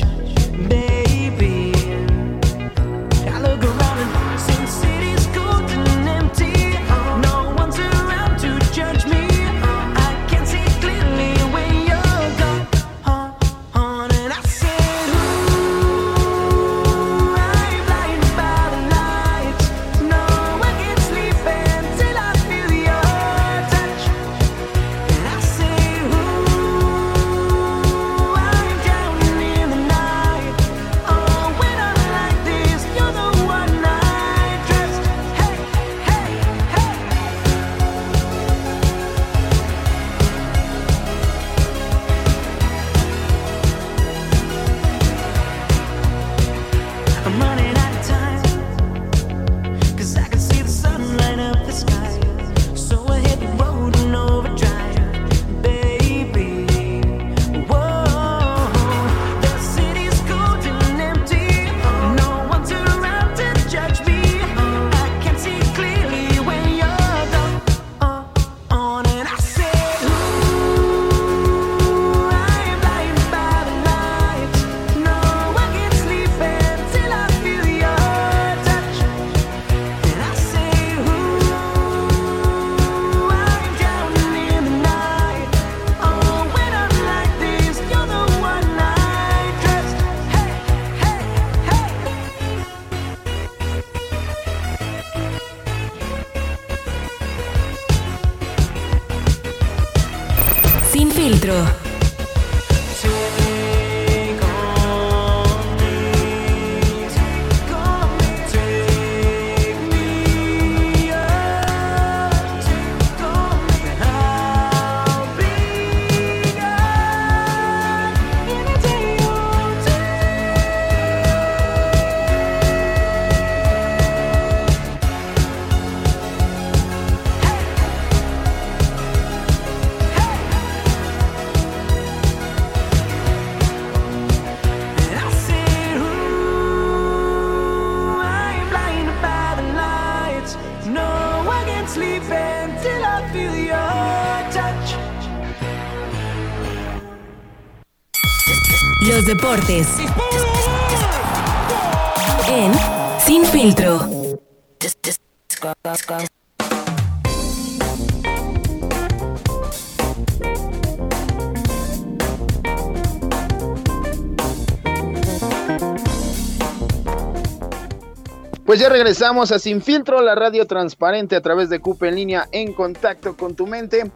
Pues ya regresamos a Sin Filtro, la radio transparente a través de CUP en línea en contacto con tu mente.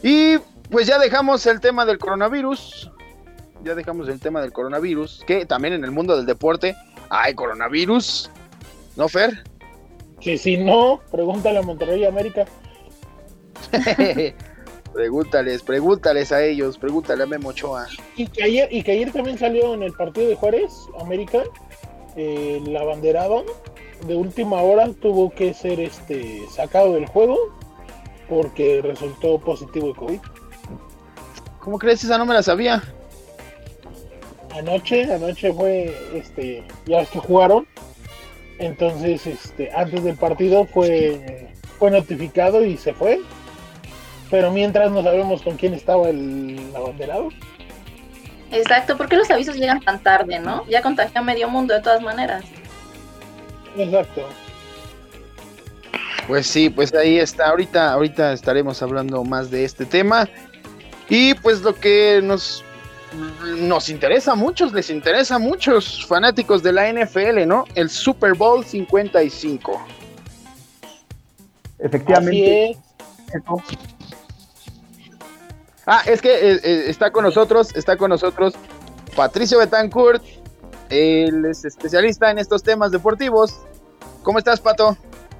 Y pues ya dejamos el tema del coronavirus. Ya dejamos el tema del coronavirus, que también en el mundo del deporte hay coronavirus. ¿No, Fer? Que si no, pregúntale a Monterrey América. pregúntales, pregúntales a ellos, pregúntale a Memo Ochoa. Y que ayer, y que ayer también salió en el partido de Juárez, América, el abanderado de última hora tuvo que ser este sacado del juego porque resultó positivo de COVID. ¿Cómo crees? Esa no me la sabía. Anoche, anoche fue este, ya es que jugaron. Entonces, este, antes del partido fue, fue notificado y se fue. Pero mientras no sabemos con quién estaba el abanderado. Exacto, ¿por qué los avisos llegan tan tarde, no? Ya contagió a medio mundo de todas maneras. Exacto. Pues sí, pues ahí está. Ahorita, ahorita estaremos hablando más de este tema. Y pues lo que nos, nos interesa a muchos, les interesa a muchos fanáticos de la NFL, ¿no? El Super Bowl 55. Efectivamente. Así es. Ah, es que eh, eh, está con nosotros, está con nosotros Patricio Betancourt. Él es especialista en estos temas deportivos. ¿Cómo estás, Pato?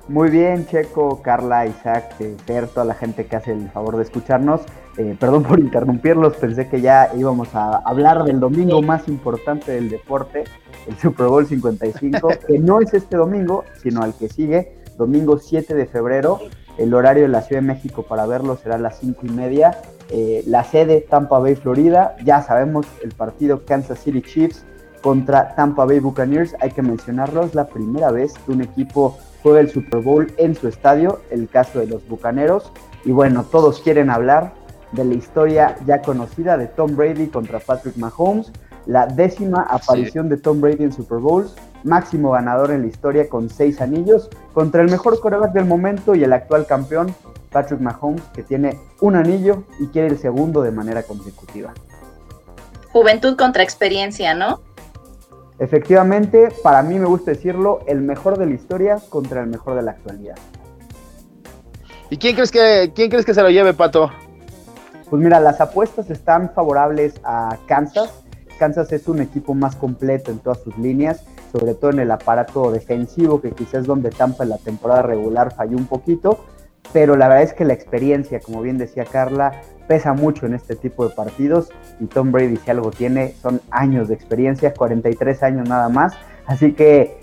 Muy bien, Checo, Carla, Isaac, eh, Fer, toda la gente que hace el favor de escucharnos. Eh, perdón por interrumpirlos, pensé que ya íbamos a hablar del domingo más importante del deporte, el Super Bowl 55, que no es este domingo, sino al que sigue, domingo 7 de febrero. El horario de la Ciudad de México para verlo será a las 5 y media. Eh, la sede, Tampa Bay, Florida. Ya sabemos el partido Kansas City Chiefs contra Tampa Bay Buccaneers. Hay que mencionarlo, es la primera vez que un equipo juega el Super Bowl en su estadio, el caso de los Bucaneros. Y bueno, todos quieren hablar de la historia ya conocida de Tom Brady contra Patrick Mahomes, la décima aparición de Tom Brady en Super Bowls, máximo ganador en la historia con seis anillos, contra el mejor coreback del momento y el actual campeón, Patrick Mahomes, que tiene un anillo y quiere el segundo de manera consecutiva. Juventud contra experiencia, ¿no? Efectivamente, para mí me gusta decirlo, el mejor de la historia contra el mejor de la actualidad. ¿Y quién crees que, quién crees que se lo lleve, Pato? Pues mira, las apuestas están favorables a Kansas. Kansas es un equipo más completo en todas sus líneas, sobre todo en el aparato defensivo, que quizás es donde Tampa en la temporada regular falló un poquito, pero la verdad es que la experiencia, como bien decía Carla, pesa mucho en este tipo de partidos y Tom Brady si algo tiene son años de experiencia, 43 años nada más, así que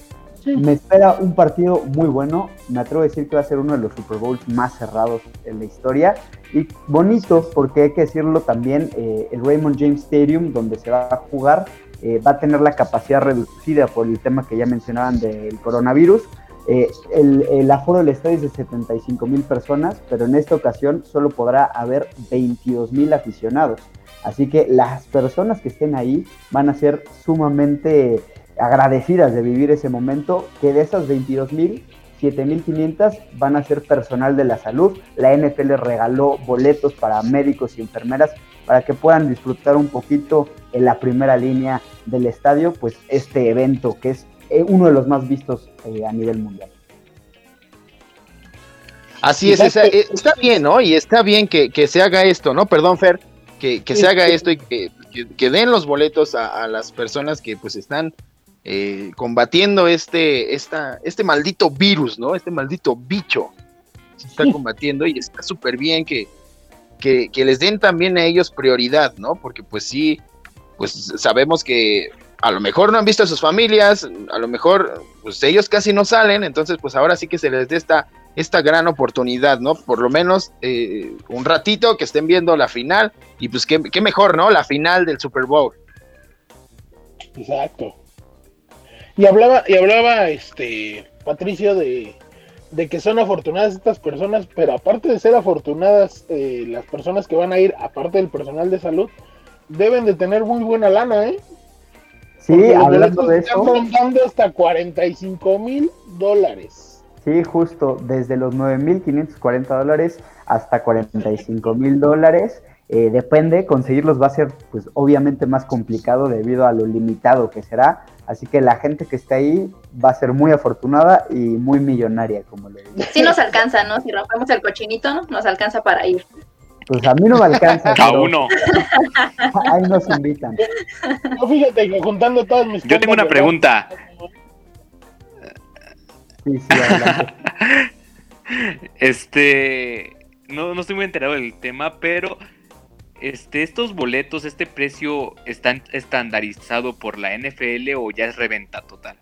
me espera un partido muy bueno, me atrevo a decir que va a ser uno de los Super Bowls más cerrados en la historia. Y bonito porque hay que decirlo también, eh, el Raymond James Stadium donde se va a jugar eh, va a tener la capacidad reducida por el tema que ya mencionaban del coronavirus, eh, el, aforo del estadio es de 75 mil personas, pero en esta ocasión solo podrá haber 22 mil aficionados. Así que las personas que estén ahí van a ser sumamente agradecidas de vivir ese momento, que de esas 22 mil, 7.500 van a ser personal de la salud. La NFL regaló boletos para médicos y enfermeras para que puedan disfrutar un poquito en la primera línea del estadio, pues este evento que es eh, uno de los más vistos eh, a nivel mundial. Así es, esa, eh, está bien, ¿no? Y está bien que, que, se haga esto, ¿no? Perdón, Fer, que, que se haga esto y que, que den los boletos a, a, las personas que pues están eh, combatiendo este, esta, este maldito virus, ¿no? Este maldito bicho se está combatiendo y está súper bien que, que, que les den también a ellos prioridad, ¿no? Porque pues sí, pues sabemos que a lo mejor no han visto a sus familias, a lo mejor pues ellos casi no salen, entonces pues ahora sí que se les dé esta, esta gran oportunidad, ¿no? Por lo menos eh, un ratito que estén viendo la final y pues qué, qué, mejor, ¿no? La final del Super Bowl. Exacto. Y hablaba, y hablaba este Patricio de, de que son afortunadas estas personas, pero aparte de ser afortunadas, eh, las personas que van a ir, aparte del personal de salud, deben de tener muy buena lana, ¿eh? Sí, hablando de eso. Están rondando hasta 45 mil dólares. Sí, justo, desde los 9.540 dólares hasta 45 mil dólares. Eh, depende, conseguirlos va a ser, pues, obviamente más complicado debido a lo limitado que será. Así que la gente que está ahí va a ser muy afortunada y muy millonaria, como le digo. Sí nos alcanza, ¿no? Si rompemos el cochinito, ¿no? nos alcanza para ir. Pues a mí no me alcanza. A uno. Ahí nos invitan. No, fíjate que juntando todas mis. Yo tengo una pregunta. Sí, sí, adelante. Este. No, no estoy muy enterado del tema, pero. Este, estos boletos, este precio, ¿están estandarizado por la NFL o ya es reventa total?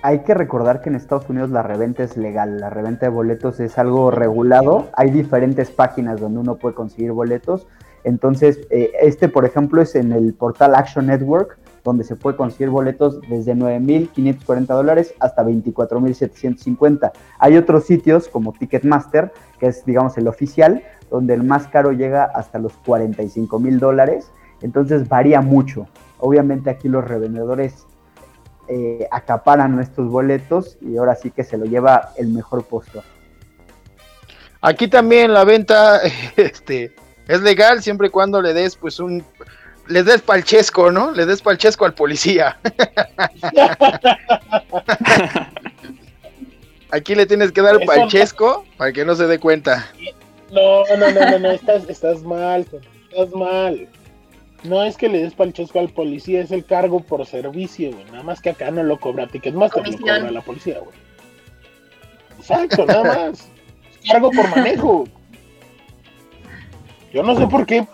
Hay que recordar que en Estados Unidos la reventa es legal, la reventa de boletos es algo regulado, hay diferentes páginas donde uno puede conseguir boletos, entonces eh, este por ejemplo es en el portal Action Network, donde se puede conseguir boletos desde 9.540 dólares hasta 24.750. Hay otros sitios como Ticketmaster, que es digamos el oficial, donde el más caro llega hasta los 45 mil dólares, entonces varía mucho. Obviamente aquí los revendedores eh, acaparan nuestros boletos y ahora sí que se lo lleva el mejor postor. Aquí también la venta este, es legal siempre y cuando le des pues un le des palchesco, ¿no? Le des palchesco al policía. Aquí le tienes que dar Eso palchesco no. para que no se dé cuenta. No, no, no, no, no, estás, estás mal, estás mal. No es que le des palchesco al policía, es el cargo por servicio, güey. Nada más que acá no lo cobra Ticketmaster, lo cobra la policía, güey. Exacto, nada más. Cargo por manejo. Yo no sé por qué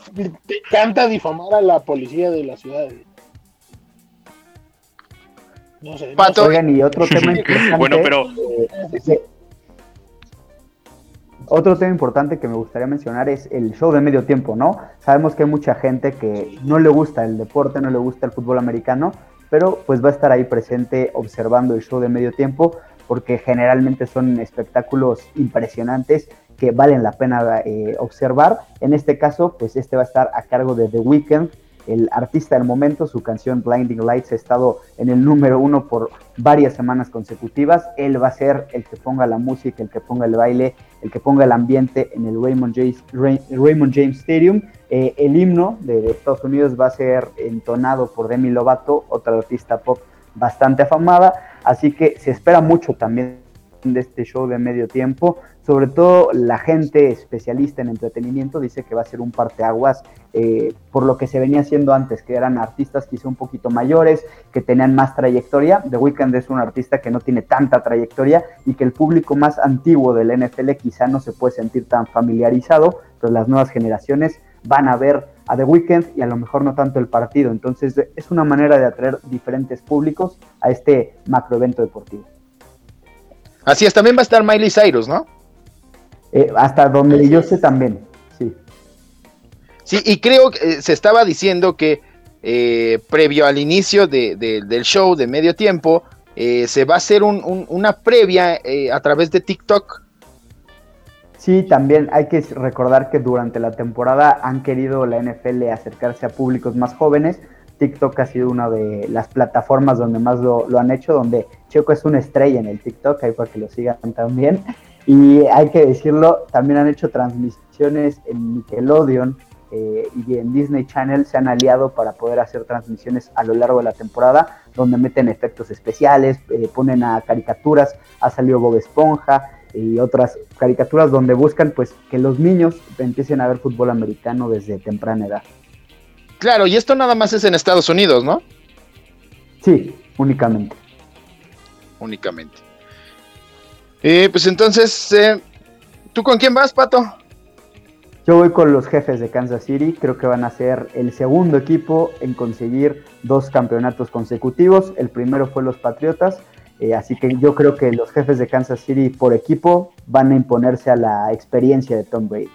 te canta difamar a la policía de la ciudad. No sé. no Pato, sé. Oigan, y otro tema importante. Bueno, pero eh, Otro tema importante que me gustaría mencionar es el show de medio tiempo, ¿no? Sabemos que hay mucha gente que no le gusta el deporte, no le gusta el fútbol americano, pero pues va a estar ahí presente observando el show de medio tiempo porque generalmente son espectáculos impresionantes que valen la pena eh, observar. En este caso, pues este va a estar a cargo de The Weeknd, el artista del momento. Su canción Blinding Lights ha estado en el número uno por varias semanas consecutivas. Él va a ser el que ponga la música, el que ponga el baile, el que ponga el ambiente en el Raymond James, Ray- Raymond James Stadium. Eh, el himno de Estados Unidos va a ser entonado por Demi Lovato, otra artista pop bastante afamada. Así que se espera mucho también de este show de medio tiempo. Sobre todo la gente especialista en entretenimiento dice que va a ser un parteaguas eh, por lo que se venía haciendo antes, que eran artistas quizá un poquito mayores, que tenían más trayectoria. The Weeknd es un artista que no tiene tanta trayectoria y que el público más antiguo del NFL quizá no se puede sentir tan familiarizado, pero las nuevas generaciones van a ver a The Weeknd y a lo mejor no tanto el partido. Entonces es una manera de atraer diferentes públicos a este macroevento deportivo. Así es, también va a estar Miley Cyrus, ¿no? Eh, hasta donde yo sé también, sí. Sí, y creo que eh, se estaba diciendo que eh, previo al inicio de- de- del show de medio tiempo, eh, se va a hacer un- un- una previa eh, a través de TikTok. Sí, también hay que recordar que durante la temporada han querido la NFL acercarse a públicos más jóvenes. TikTok ha sido una de las plataformas donde más lo, han hecho, donde Checo es una estrella en el TikTok, ahí para que lo sigan también. Y hay que decirlo, también han hecho transmisiones en Nickelodeon eh, y en Disney Channel se han aliado para poder hacer transmisiones a lo largo de la temporada, donde meten efectos especiales, eh, ponen a caricaturas, ha salido Bob Esponja, y otras caricaturas donde buscan pues que los niños empiecen a ver fútbol americano desde temprana edad. Claro, y esto nada más es en Estados Unidos, ¿no? Sí, únicamente. Únicamente. Eh, pues entonces, eh, ¿tú con quién vas, Pato? Yo voy con los jefes de Kansas City, creo que van a ser el segundo equipo en conseguir dos campeonatos consecutivos. El primero fue los Patriotas, eh, así que yo creo que los jefes de Kansas City por equipo van a imponerse a la experiencia de Tom Brady.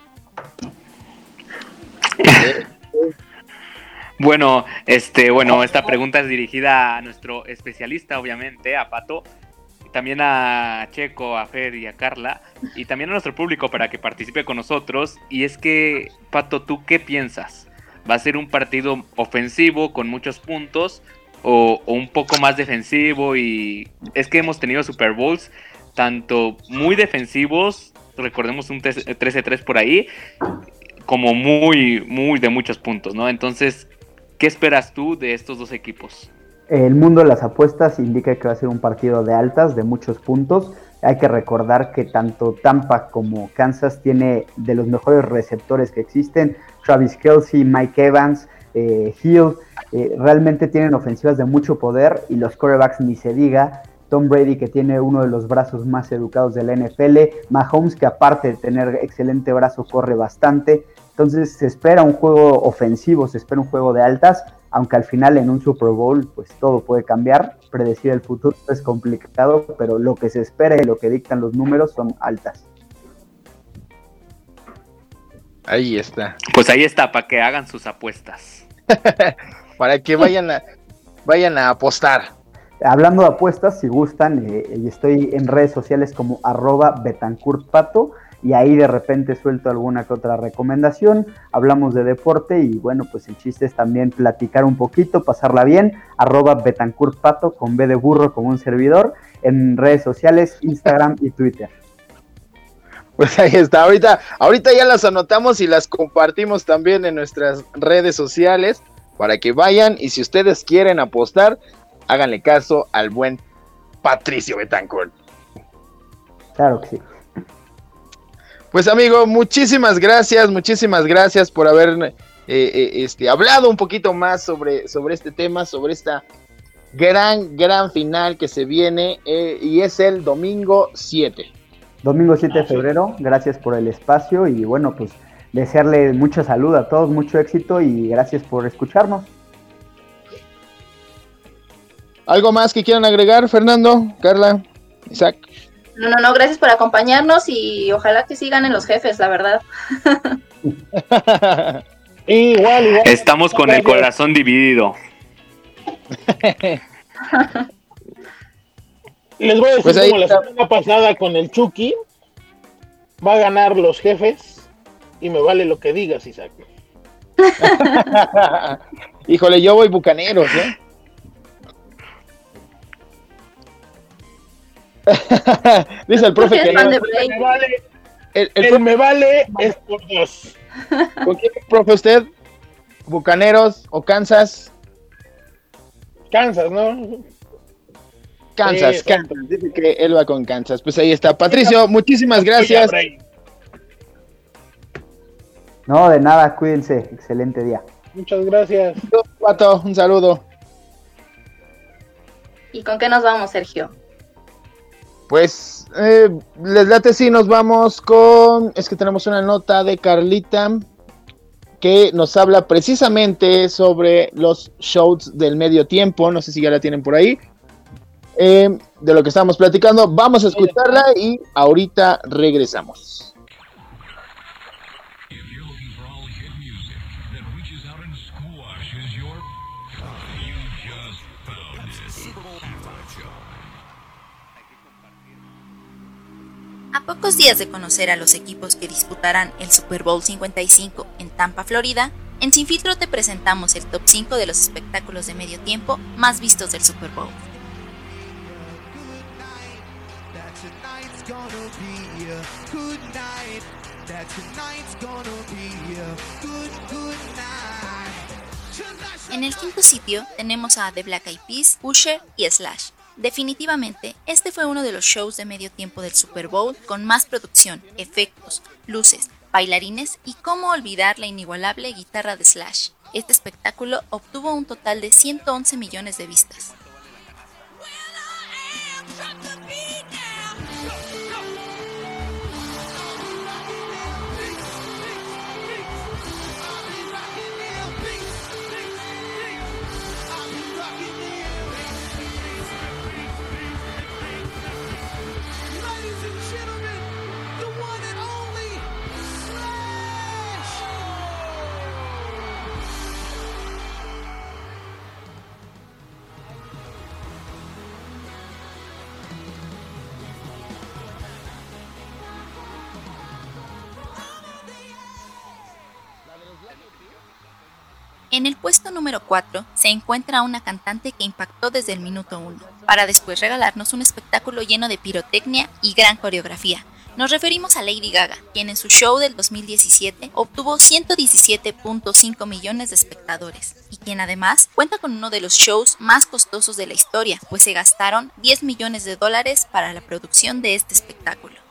Bueno, este, bueno, esta pregunta es dirigida a nuestro especialista, obviamente, a Pato, también a Checo, a Fer y a Carla, y también a nuestro público para que participe con nosotros. Y es que, Pato, ¿tú qué piensas? ¿Va a ser un partido ofensivo con muchos puntos o, o un poco más defensivo? Y es que hemos tenido Super Bowls tanto muy defensivos, recordemos un 13-3 por ahí, como muy, muy de muchos puntos, ¿no? Entonces, ¿qué esperas tú de estos dos equipos? El mundo de las apuestas indica que va a ser un partido de altas, de muchos puntos. Hay que recordar que tanto Tampa como Kansas tiene de los mejores receptores que existen. Travis Kelsey, Mike Evans, eh, Hill, eh, realmente tienen ofensivas de mucho poder y los quarterbacks ni se diga. Tom Brady que tiene uno de los brazos más educados de la NFL, Mahomes que aparte de tener excelente brazo corre bastante. Entonces se espera un juego ofensivo, se espera un juego de altas, aunque al final en un Super Bowl pues todo puede cambiar, predecir el futuro es complicado, pero lo que se espera y lo que dictan los números son altas. Ahí está. Pues ahí está, para que hagan sus apuestas. Para que vayan a, vayan a apostar. Hablando de apuestas, si gustan, eh, estoy en redes sociales como arroba betancourtpato y ahí de repente suelto alguna que otra recomendación, hablamos de deporte y bueno, pues el chiste es también platicar un poquito, pasarla bien, arroba betancourtpato con B de burro como un servidor en redes sociales, Instagram y Twitter. Pues ahí está. Ahorita, ahorita ya las anotamos y las compartimos también en nuestras redes sociales para que vayan y si ustedes quieren apostar, háganle caso al buen Patricio Betancourt. Claro que sí. Pues amigo, muchísimas gracias, muchísimas gracias por haber eh, eh, este, hablado un poquito más sobre, sobre este tema, sobre esta gran, gran final que se viene eh, y es el domingo 7. Domingo 7 de febrero, gracias por el espacio y bueno, pues desearle mucha salud a todos, mucho éxito y gracias por escucharnos. ¿Algo más que quieran agregar, Fernando, Carla, Isaac? No, no, no, gracias por acompañarnos y ojalá que sigan en los jefes, la verdad. Igual, igual. Estamos con el corazón dividido. Les voy a decir Pues como la semana pasada con el Chucky. Va a ganar los jefes y me vale lo que digas, Isaac. Híjole, yo voy bucaneros, ¿eh? Dice el profe que ¿Eres no. fan de Me vale, El, el el profe- me vale es por dos. ¿Con quién, profe, usted? ¿Bucaneros o Kansas? Kansas, ¿no? Kansas, Sí, Kansas. Dice que él va con Kansas. Pues ahí está. Patricio, muchísimas gracias. No, de nada, cuídense, excelente día. Muchas gracias. Pato, un saludo. ¿Y con qué nos vamos, Sergio? Pues, eh, les late si nos vamos con. Es que tenemos una nota de Carlita que nos habla precisamente sobre los shows del medio tiempo. No sé si ya la tienen por ahí. Eh, de lo que estábamos platicando. Vamos a escucharla y ahorita regresamos. Pocos días de conocer a los equipos que disputarán el Super Bowl 55 en Tampa, Florida, en Sin Filtro te presentamos el top 5 de los espectáculos de medio tiempo más vistos del Super Bowl. En el quinto sitio tenemos a The Black Eyed Peas, Usher y Slash. Definitivamente, este fue uno de los shows de medio tiempo del Super Bowl con más producción, efectos, luces, bailarines y cómo olvidar la inigualable guitarra de Slash. Este espectáculo obtuvo un total de 111 millones de vistas. En el puesto número 4 se encuentra una cantante que impactó desde el minuto 1, para después regalarnos un espectáculo lleno de pirotecnia y gran coreografía. Nos referimos a Lady Gaga, quien en su show del 2017 obtuvo 117.5 millones de espectadores, y quien además cuenta con uno de los shows más costosos de la historia, pues se gastaron 10 millones de dólares para la producción de este espectáculo.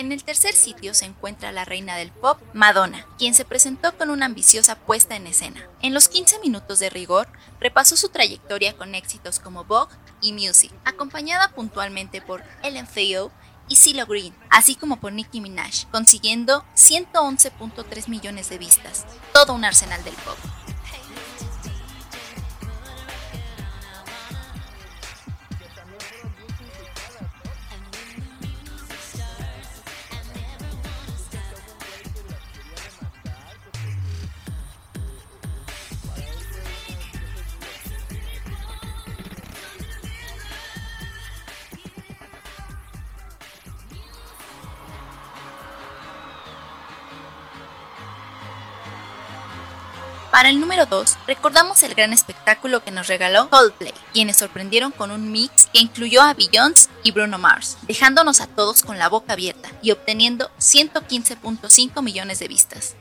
En el tercer sitio se encuentra la reina del pop, Madonna, quien se presentó con una ambiciosa puesta en escena. En los 15 minutos de rigor, repasó su trayectoria con éxitos como Vogue y Music, acompañada puntualmente por Ellen Theo y CeeLo Green, así como por Nicki Minaj, consiguiendo 111.3 millones de vistas, todo un arsenal del pop. Para el número 2, recordamos el gran espectáculo que nos regaló Coldplay, quienes sorprendieron con un mix que incluyó a Beyoncé y Bruno Mars, dejándonos a todos con la boca abierta y obteniendo 115.5 millones de vistas.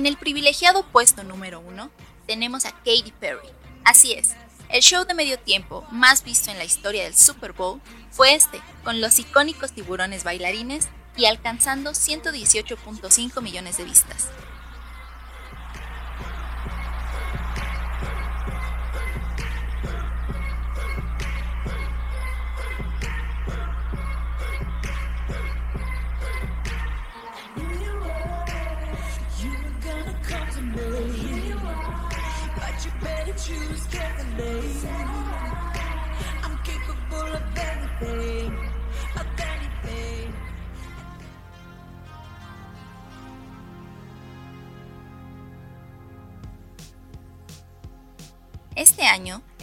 En el privilegiado puesto número uno tenemos a Katy Perry. Así es, el show de medio tiempo más visto en la historia del Super Bowl fue este, con los icónicos tiburones bailarines y alcanzando 118.5 millones de vistas.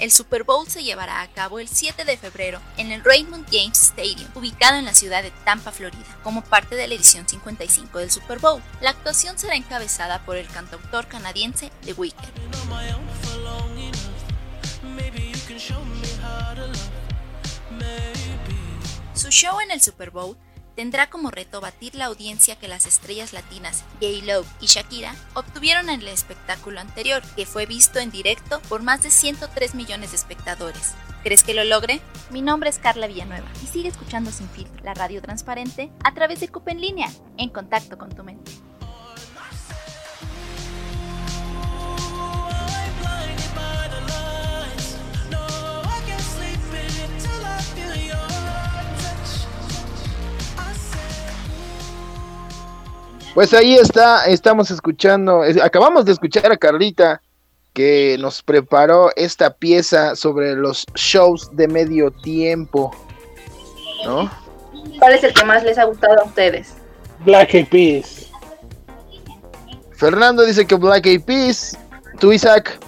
El Super Bowl se llevará a cabo el 7 de febrero en el Raymond James Stadium, ubicado en la ciudad de Tampa, Florida, como parte de la edición 55 del Super Bowl. La actuación será encabezada por el cantautor canadiense The Weeknd. Su show en el Super Bowl tendrá como reto batir la audiencia que las estrellas latinas J-Lo y Shakira obtuvieron en el espectáculo anterior, que fue visto en directo por más de 103 millones de espectadores. ¿Crees que lo logre? Mi nombre es Carla Villanueva y sigue escuchando Sin Filtro, la radio transparente, a través de Cupa en línea, en contacto con tu mente. Pues ahí está, estamos escuchando, es- acabamos de escuchar a Carlita que nos preparó esta pieza sobre los shows de medio tiempo, ¿no? ¿Cuál es el que más les ha gustado a ustedes? Black Eyed Peas. Fernando dice que Black Eyed Peas, tú Isaac,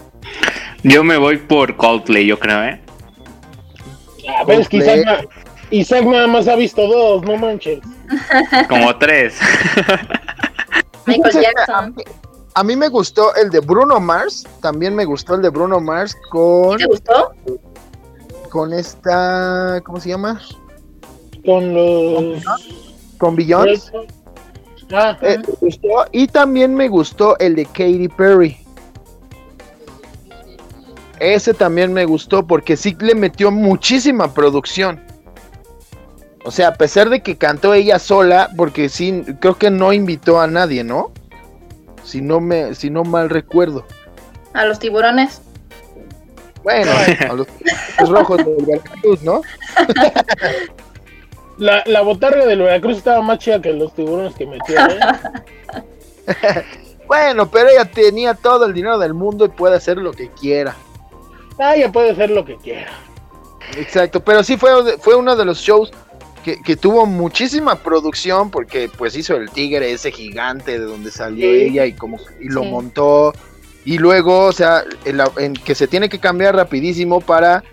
Yo me voy por Coldplay, yo creo, ¿eh? A ver, es que. Isaac, Isaac nada más ha visto dos, no manches. Como tres. Michael Fíjense, Jackson. A mí, me gustó el de Bruno Mars, también me gustó el de Bruno Mars con, ¿Te gustó? con esta, ¿cómo se llama? Con los. Con Beyoncé. Ah, Eh, me gustó, y también me gustó el de Katy Perry. Ese también me gustó porque sí le metió muchísima producción. O sea, a pesar de que cantó ella sola, porque sí, creo que no invitó a nadie, ¿no? Si no me, si no mal recuerdo. A los tiburones. Bueno, a los, los rojos de Veracruz, ¿no? la, la botarga del Veracruz estaba más chida que los tiburones que metió, ¿eh? Bueno, pero ella tenía todo el dinero del mundo y puede hacer lo que quiera. Ah, ya puede hacer lo que quiera. Exacto, pero sí fue, fue uno de los shows que, que tuvo muchísima producción porque pues hizo el tigre ese gigante de donde salió Sí. ella y como y lo Sí. montó y luego, o sea, en, que se tiene que cambiar rapidísimo para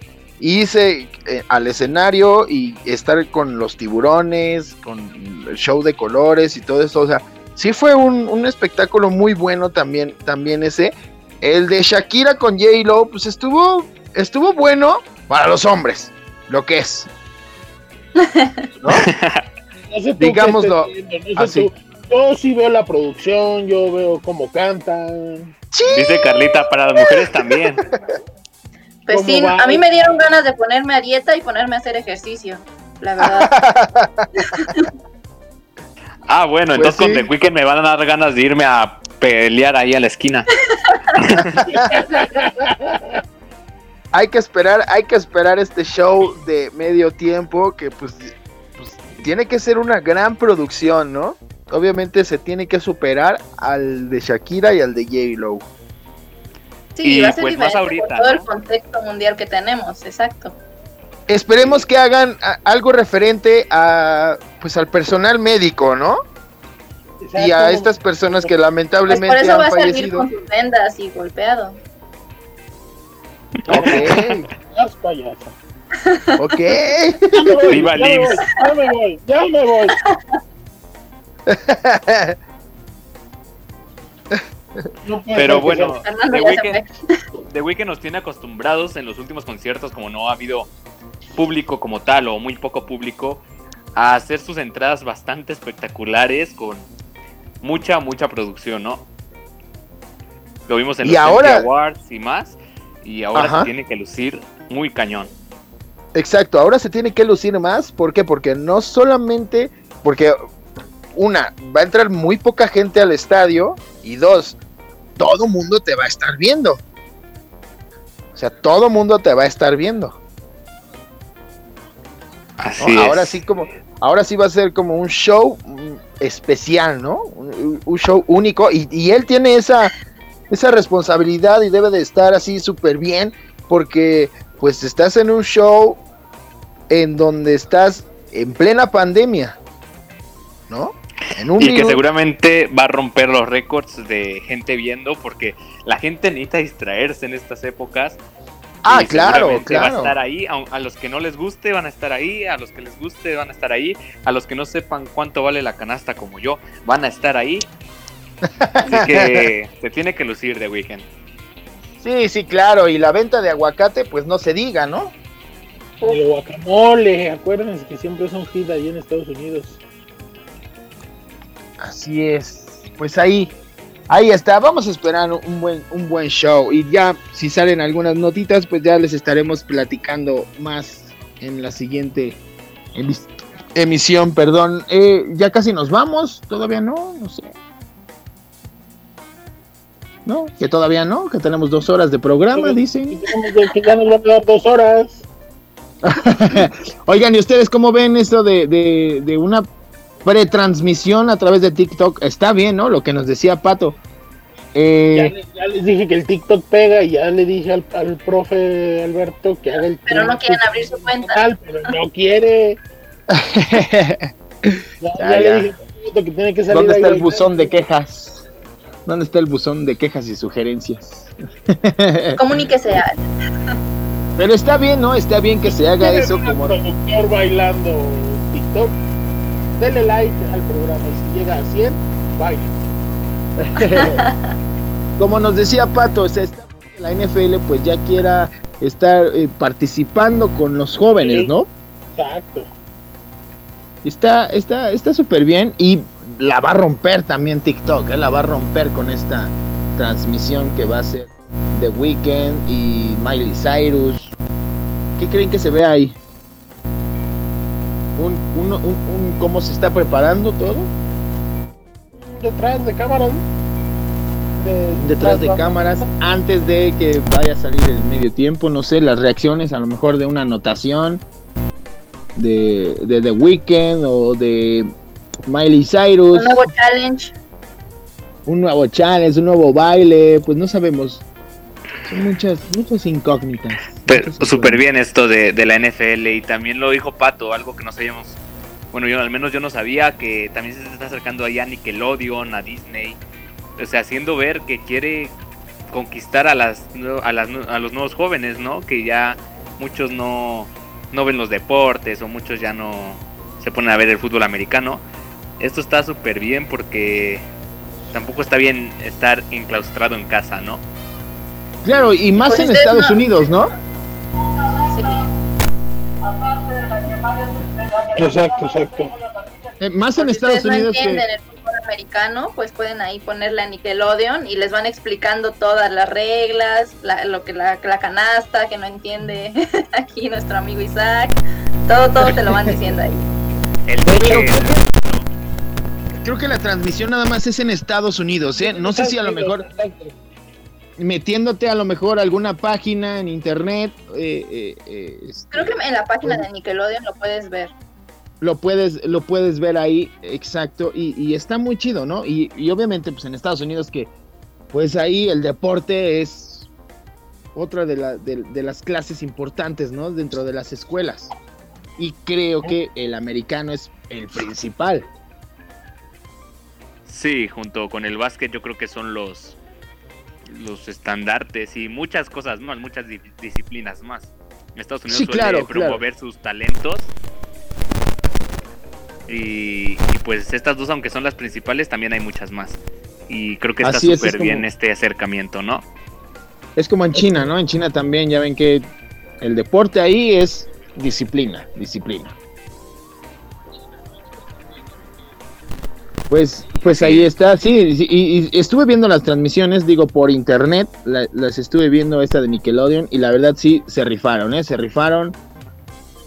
irse eh, al escenario y estar con los tiburones, con el show de colores y todo eso, o sea, sí fue un, un espectáculo muy bueno también, también ese. El de Shakira con J-Lo, pues estuvo, estuvo bueno para los hombres, lo que es. No sé tú qué Digámoslo así. tú. Yo sí veo la producción, yo veo cómo cantan. Dice Carlita, para las mujeres también. Pues ¿Cómo sí, va? a mí me dieron ganas de ponerme a dieta y ponerme a hacer ejercicio. La verdad. Ah, bueno, Pues entonces con sí. The Weeknd me van a dar ganas de irme a pelear ahí a la esquina. hay que esperar, hay que esperar este show de medio tiempo que pues, pues, tiene que ser una gran producción, ¿no? Obviamente se tiene que superar al de Shakira y al de J-Lo. Sí, Y, va a ser pues, más ahorita, por todo el contexto mundial que tenemos, exacto. Esperemos que hagan a- algo referente a pues al personal médico, ¿no? Y a estas personas que Pues lamentablemente por eso va han a salir fallecido. con sus vendas y golpeado. Ok, ok. Ya me voy, Viva ya me Lims. voy, ya me voy, ya me voy. No Pero bueno, The Weeknd, fue. The Weeknd nos tiene acostumbrados en los últimos conciertos, como no ha habido público como tal o muy poco público, a hacer sus entradas bastante espectaculares con mucha, mucha producción, ¿no? Lo vimos en Y los ahora- Awards y más. Y ahora Ajá. se tiene que lucir muy cañón. Exacto, ahora se tiene que lucir más. ¿Por qué? Porque no solamente. Porque, una, va a entrar muy poca gente al estadio. Y dos, todo mundo te va a estar viendo. O sea, todo mundo te va a estar viendo. ¿no? Así Ahora es. sí como, ahora sí va a ser como un show mm, especial, ¿no? Un, un show único y, y él tiene esa, esa responsabilidad y debe de estar así súper bien porque pues estás en un show en donde estás en plena pandemia, ¿no? En un Y que seguramente va a romper los récords de gente viendo porque la gente necesita distraerse en estas épocas. Ah, y claro, seguramente Va a claro. estar ahí, a, a los que no les guste van a estar ahí, a los que les guste van a estar ahí, a los que no sepan cuánto vale la canasta como yo van a estar ahí. Así que se tiene que lucir de weekend. Sí, sí, claro, y la venta de aguacate pues no se diga, ¿no? El guacamole, acuérdense que siempre es un hit ahí en Estados Unidos. Así es. Pues ahí, ahí está. Vamos a esperar un buen, un buen show. Y ya, si salen algunas notitas, pues ya les estaremos platicando más en la siguiente emis- emisión. Perdón. Eh, ya casi nos vamos. Todavía no, no sé. No, que todavía no, que tenemos dos horas de programa, dicen. Que ya nos van a dar dos horas. Oigan, ¿y ustedes cómo ven esto de, de, de una pretransmisión a través de TikTok? Está bien, ¿no? Lo que nos decía Pato. Eh, Ya, les- ya les dije que el TikTok pega y ya le dije al, al profe Alberto que haga el Pero no quieren abrir su cuenta. canal, pero no quiere. Ya, Ya, ya ya. le dije que tiene que salir ¿Dónde ahí está el buzón de quejas? ¿Dónde está el buzón de quejas y sugerencias? Comuníquese a Pero está bien, ¿no? Está bien que se haga ¿Quiere eso como... un productor bailando TikTok? Dele like al programa y si llega a 100, baile. como nos decía Pato, o sea, está bien que la NFL pues ya quiera estar eh, participando con los jóvenes, Sí. ¿no? Exacto. Está está está súper bien y la va a romper también TikTok, ¿eh? la va a romper con esta transmisión que va a ser The Weeknd y Miley Cyrus. ¿Qué creen que se ve ahí? Un, un, un, un- cómo se está preparando todo Detrás de cámaras. De- detrás de cámaras antes de que vaya a salir el medio tiempo, no sé, las reacciones a lo mejor de una anotación de, de The Weeknd o de Miley Cyrus. un nuevo challenge. un nuevo challenge, un nuevo baile, pues no sabemos. Son muchas, muchas incógnitas. Pero súper bien esto de, de la NFL y también lo dijo Pato, algo que no sabíamos. Bueno, yo al menos yo no sabía que también se está acercando allá a Nickelodeon, a Disney. O sea, haciendo ver que quiere conquistar a las a, las, a los nuevos jóvenes, ¿no? Que ya muchos no, no ven los deportes o muchos ya no se ponen a ver el fútbol americano. Esto está súper bien porque tampoco está bien estar enclaustrado en casa, ¿no? Claro, y más Pues en Estados no- Unidos, ¿no? Sí. Exacto, exacto. Eh, más en Si Estados no Unidos que... entienden el fútbol americano, pues pueden ahí ponerle a Nickelodeon y les van explicando todas las reglas, la- lo que la, la canasta que no entiende aquí nuestro amigo Isaac, todo, todo te lo van diciendo ahí. El Pero creo que- la transmisión nada más es en Estados Unidos, ¿eh? No sé si a lo mejor metiéndote a lo mejor a alguna página en internet, eh, eh, eh, este, Creo que en la página de Nickelodeon lo puedes ver. lo puedes lo puedes ver ahí, exacto, y, y está muy chido, ¿no? Y, y obviamente pues en Estados Unidos que pues ahí el deporte es otra de, la- de- de las clases importantes, ¿no? Dentro de las escuelas. Y creo que el americano es el principal. Sí, junto con el básquet yo creo que son los los estandartes y muchas cosas más, muchas di- disciplinas más. Estados Unidos Sí, suele claro, promover sus talentos. Y, y pues estas dos, aunque son las principales, también hay muchas más. Y creo que está es, súper bien como- este acercamiento, ¿no? Es como en China, ¿no? En China también ya ven que el deporte ahí es disciplina, disciplina. Pues, pues ahí está, sí, y, y estuve viendo las transmisiones, digo, por internet, la- las estuve viendo esta de Nickelodeon y la verdad sí, se rifaron, ¿eh? Se rifaron.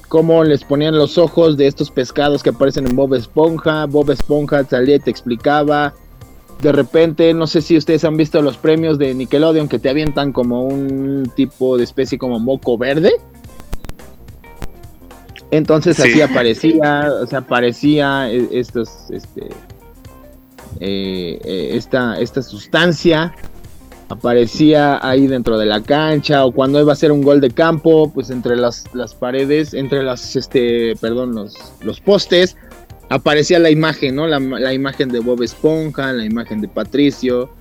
Cómo les ponían los ojos de estos pescados que aparecen en Bob Esponja, Bob Esponja salía y te explicaba. De repente, no sé si ustedes han visto los premios de Nickelodeon que te avientan como un tipo de especie como moco verde. Entonces Sí. así aparecía, o sea, aparecía eh, estos, este, eh, eh, esta, esta sustancia aparecía ahí dentro de la cancha o cuando iba a hacer un gol de campo, pues entre las, las paredes, entre las, este, perdón, los, los postes, aparecía la imagen, ¿no? La, la imagen de Bob Esponja, la imagen de Patricio,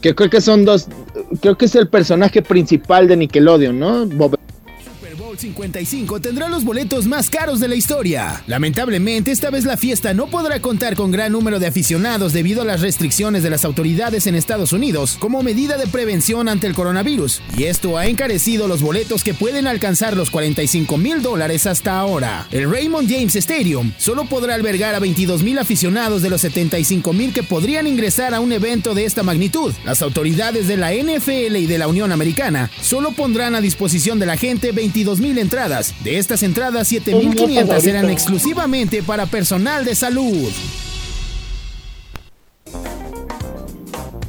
que creo que son dos, creo que es el personaje principal de Nickelodeon, ¿no? Bob Super Bowl 55 tendrá los boletos más caros de la historia. Lamentablemente, esta vez la fiesta no podrá contar con gran número de aficionados debido a las restricciones de las autoridades en Estados Unidos como medida de prevención ante el coronavirus. Y esto ha encarecido los boletos que pueden alcanzar los 45 mil dólares hasta ahora. El Raymond James Stadium solo podrá albergar a 22 mil aficionados de los 75 mil que podrían ingresar a un evento de esta magnitud. Las autoridades de la NFL y de la Unión Americana solo pondrán a disposición de la gente 22 mil entradas. De estas entradas, 7.500 serán exclusivamente para personal de salud.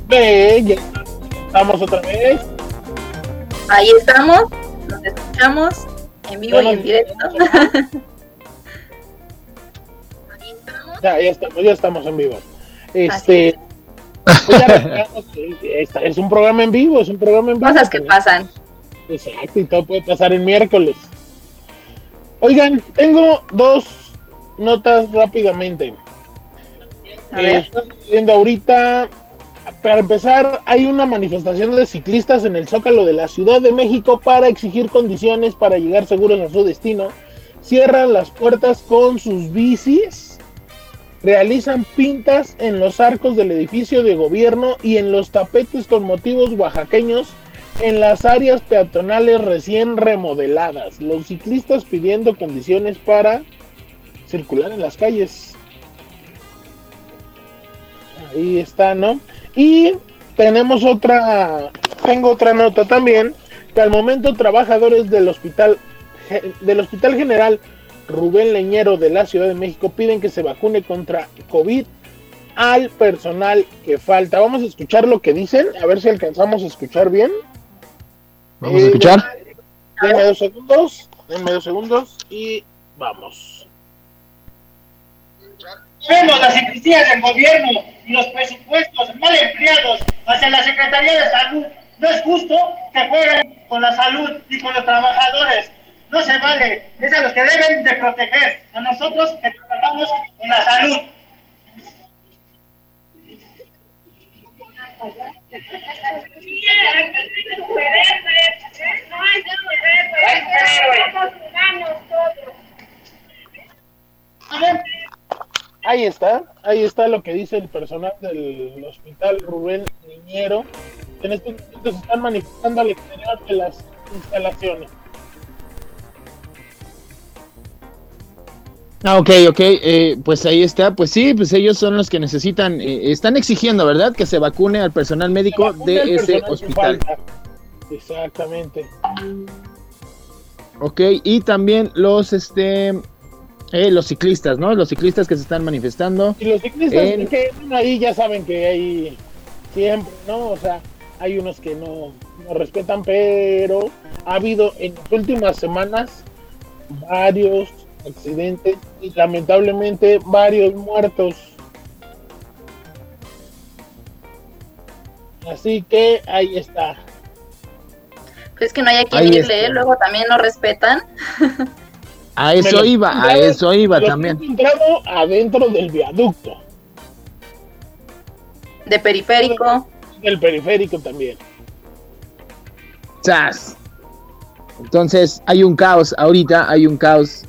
Ve, ya estamos otra vez. Ahí estamos, nos escuchamos en vivo y en directo. Ya, ya estamos, ya estamos en vivo. Este, pues ya esta- es un programa en vivo, es un programa en vivo. Cosas que pasan. Exacto, y todo puede pasar el miércoles. Oigan, tengo dos notas rápidamente. Eh, están viendo ahorita, para empezar, hay una manifestación de ciclistas en el Zócalo de la Ciudad de México para exigir condiciones para llegar seguros a su destino. Cierran las puertas con sus bicis, realizan pintas en los arcos del edificio de gobierno y en los tapetes con motivos oaxaqueños en las áreas peatonales recién remodeladas. Los ciclistas pidiendo condiciones para circular en las calles. Ahí está, ¿no? Y tenemos otra, tengo otra nota también, que al momento trabajadores del hospital, del hospital general Rubén Leñero de la Ciudad de México piden que se vacune contra COVID al personal que falta. Vamos a escuchar lo que dicen, a ver si alcanzamos a escuchar bien. Vamos a Eh, escuchar. Denme dos segundos, denme dos segundos y vamos. Vemos las hipocresías del gobierno y los presupuestos mal empleados hacia la Secretaría de Salud. No es justo que jueguen con la salud y con los trabajadores. No se vale. Es a los que deben de proteger. A nosotros que trabajamos con la salud. Ahí está, ahí está lo que dice el personal del hospital Rubén Niñero. En estos momentos están manifestando al exterior de las instalaciones. Ah, ok, ok, eh, pues ahí está, pues sí, pues ellos son los que necesitan, eh, están exigiendo, ¿verdad? Que se vacune al personal médico de ese hospital. Exactamente. Ok, y también los, este, eh, los ciclistas, ¿no? Los ciclistas que se están manifestando. Y los ciclistas en- que ahí ya saben que hay siempre, ¿no? O sea, hay unos que no, no respetan, pero ha habido en las últimas semanas varios accidentes y lamentablemente varios muertos. Así que ahí está. Pues que no hay a quien irle. ¿eh? luego también lo respetan. A eso iba, a eso iba también. encontrado adentro del viaducto, De periférico. del periférico también. ¡Zas! Entonces hay un caos, ahorita hay un caos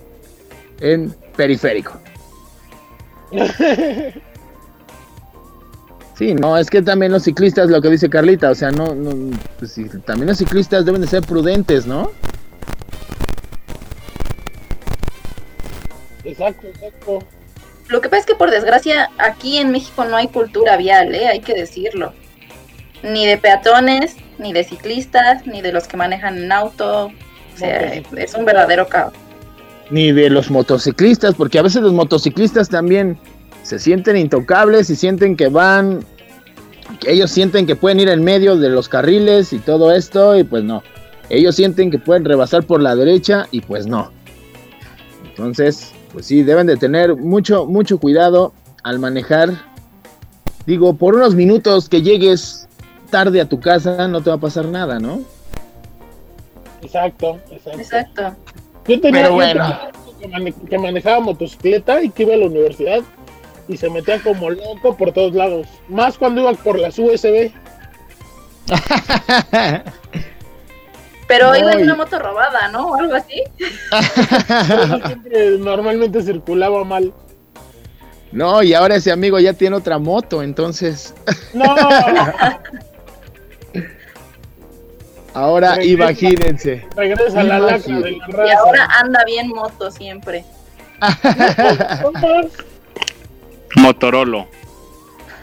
en periférico. Sí, no, es que también los ciclistas, lo que dice Carlita, o sea, no, no pues sí, también los ciclistas deben de ser prudentes, ¿no? Exacto, exacto. Lo que pasa es que por desgracia aquí en México no hay cultura vial, ¿eh? hay que decirlo. Ni de peatones, ni de ciclistas, ni de los que manejan en auto. O sea, es un verdadero caos. Ni de los motociclistas, porque a veces los motociclistas también se sienten intocables y sienten que van, que ellos sienten que pueden ir en medio de los carriles y todo esto, y pues no. Ellos sienten que pueden rebasar por la derecha y pues no. Entonces, pues sí, deben de tener mucho, mucho cuidado al manejar. Digo, por unos minutos que llegues tarde a tu casa no te va a pasar nada, ¿no? Exacto, exacto. Exacto. Yo tenía Pero un bueno. amigo que, mane- que manejaba motocicleta y que iba a la universidad y se metía como loco por todos lados. Más cuando iba por las USB. Pero No, iba en una moto robada, ¿no? O algo así. Eso siempre normalmente circulaba mal. No, y ahora ese amigo ya tiene otra moto, entonces No, ahora Regresa. imagínense. regresa la lacra Imagínate. de la Y raza. ahora anda bien moto siempre. Motorolo.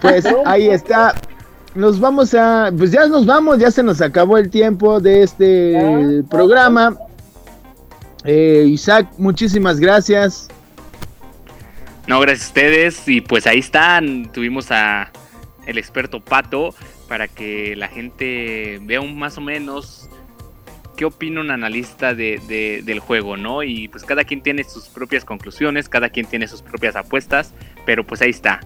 Pues ahí está. Nos vamos a. Pues ya nos vamos, ya se nos acabó el tiempo de este programa. Eh, Isaac, muchísimas gracias. No, gracias a ustedes. Y pues ahí están. Tuvimos a el experto Pato para que la gente vea un más o menos qué opina un analista de, de- del juego, ¿no? Y pues cada quien tiene sus propias conclusiones, cada quien tiene sus propias apuestas, pero pues ahí está.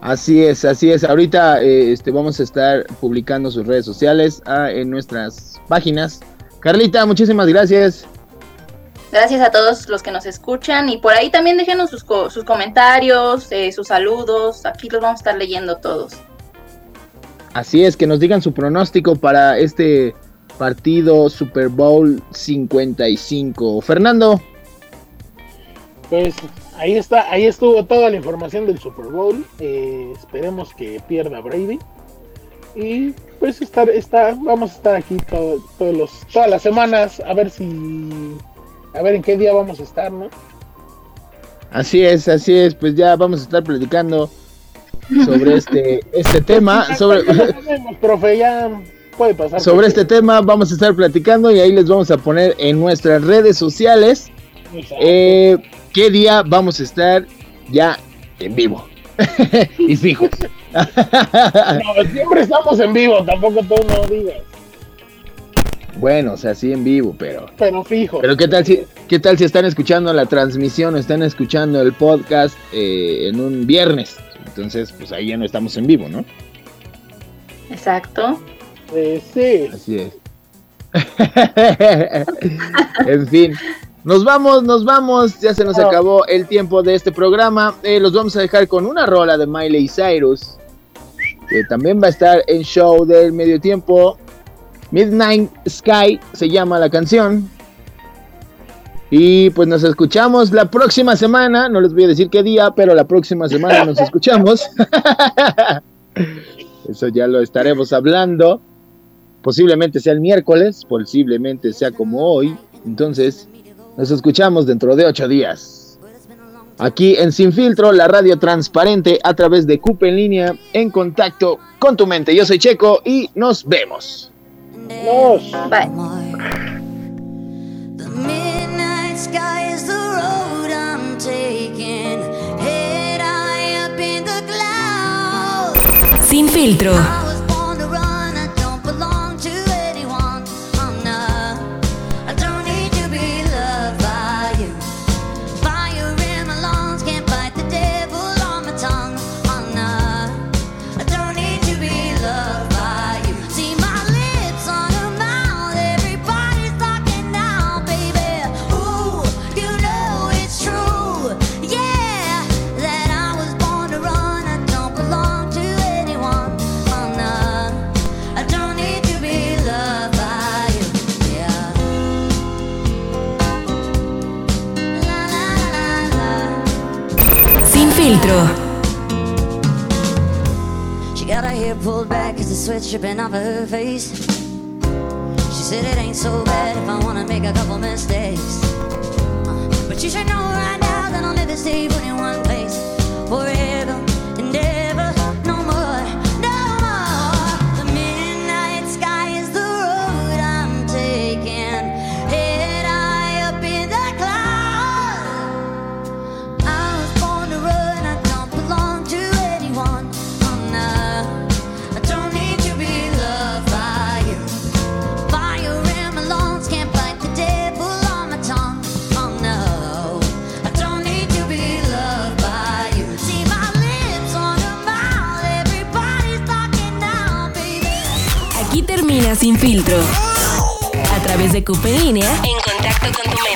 Así es, así es. Ahorita eh, este, vamos a estar publicando sus redes sociales ah, en nuestras páginas. Carlita, muchísimas gracias. Gracias a todos los que nos escuchan y por ahí también déjenos sus, co- sus comentarios, eh, sus saludos. Aquí los vamos a estar leyendo todos. Así es, que nos digan su pronóstico para este partido Super Bowl 55. Fernando, Pues ahí está, ahí estuvo toda la información del Super Bowl. Eh, esperemos que pierda Brady. Y pues estar, está, vamos a estar aquí todo- todos los, todas las semanas a ver si, a ver en qué día vamos a estar, ¿no? así es, así es, pues ya vamos a estar platicando sobre este, este tema, sobre, profe, ya puede pasar. sobre este tema vamos a estar platicando y ahí les vamos a poner en nuestras redes sociales eh, qué día vamos a estar ya en vivo y fijos. No, siempre estamos en vivo, tampoco tú no digas, bueno, o sea, sí en vivo, pero pero fijo. Pero qué tal si, qué tal si están escuchando la transmisión, o están escuchando el podcast eh, en un viernes. Entonces, pues ahí ya no estamos en vivo, ¿no? Exacto. Eh, sí. Así es. en fin. Nos vamos, nos vamos. Ya se nos Ah. acabó el tiempo de este programa. Eh, los vamos a dejar con una rola de Miley Cyrus. Que también va a estar en show del medio tiempo. Midnight Sky se llama la canción. Y pues nos escuchamos la próxima semana. No les voy a decir qué día, pero la próxima semana nos escuchamos. Eso ya lo estaremos hablando. Posiblemente sea el miércoles, posiblemente sea como hoy. Entonces, nos escuchamos dentro de ocho días. Aquí en Sin Filtro, la radio transparente a través de CUP en línea, en contacto con tu mente. Yo soy Checo y nos vemos. Nos. Bye. The midnight sky is the road I'm taking. Head high up in the clouds. Sin filtro. back cause the sweat's dripping off of her face. She said it ain't so bad if I wanna make a couple mistakes. Uh, but you should know right now that I'll never stay put in one place forever. Sin Filtro. A través de Cupe en contacto con tu mente.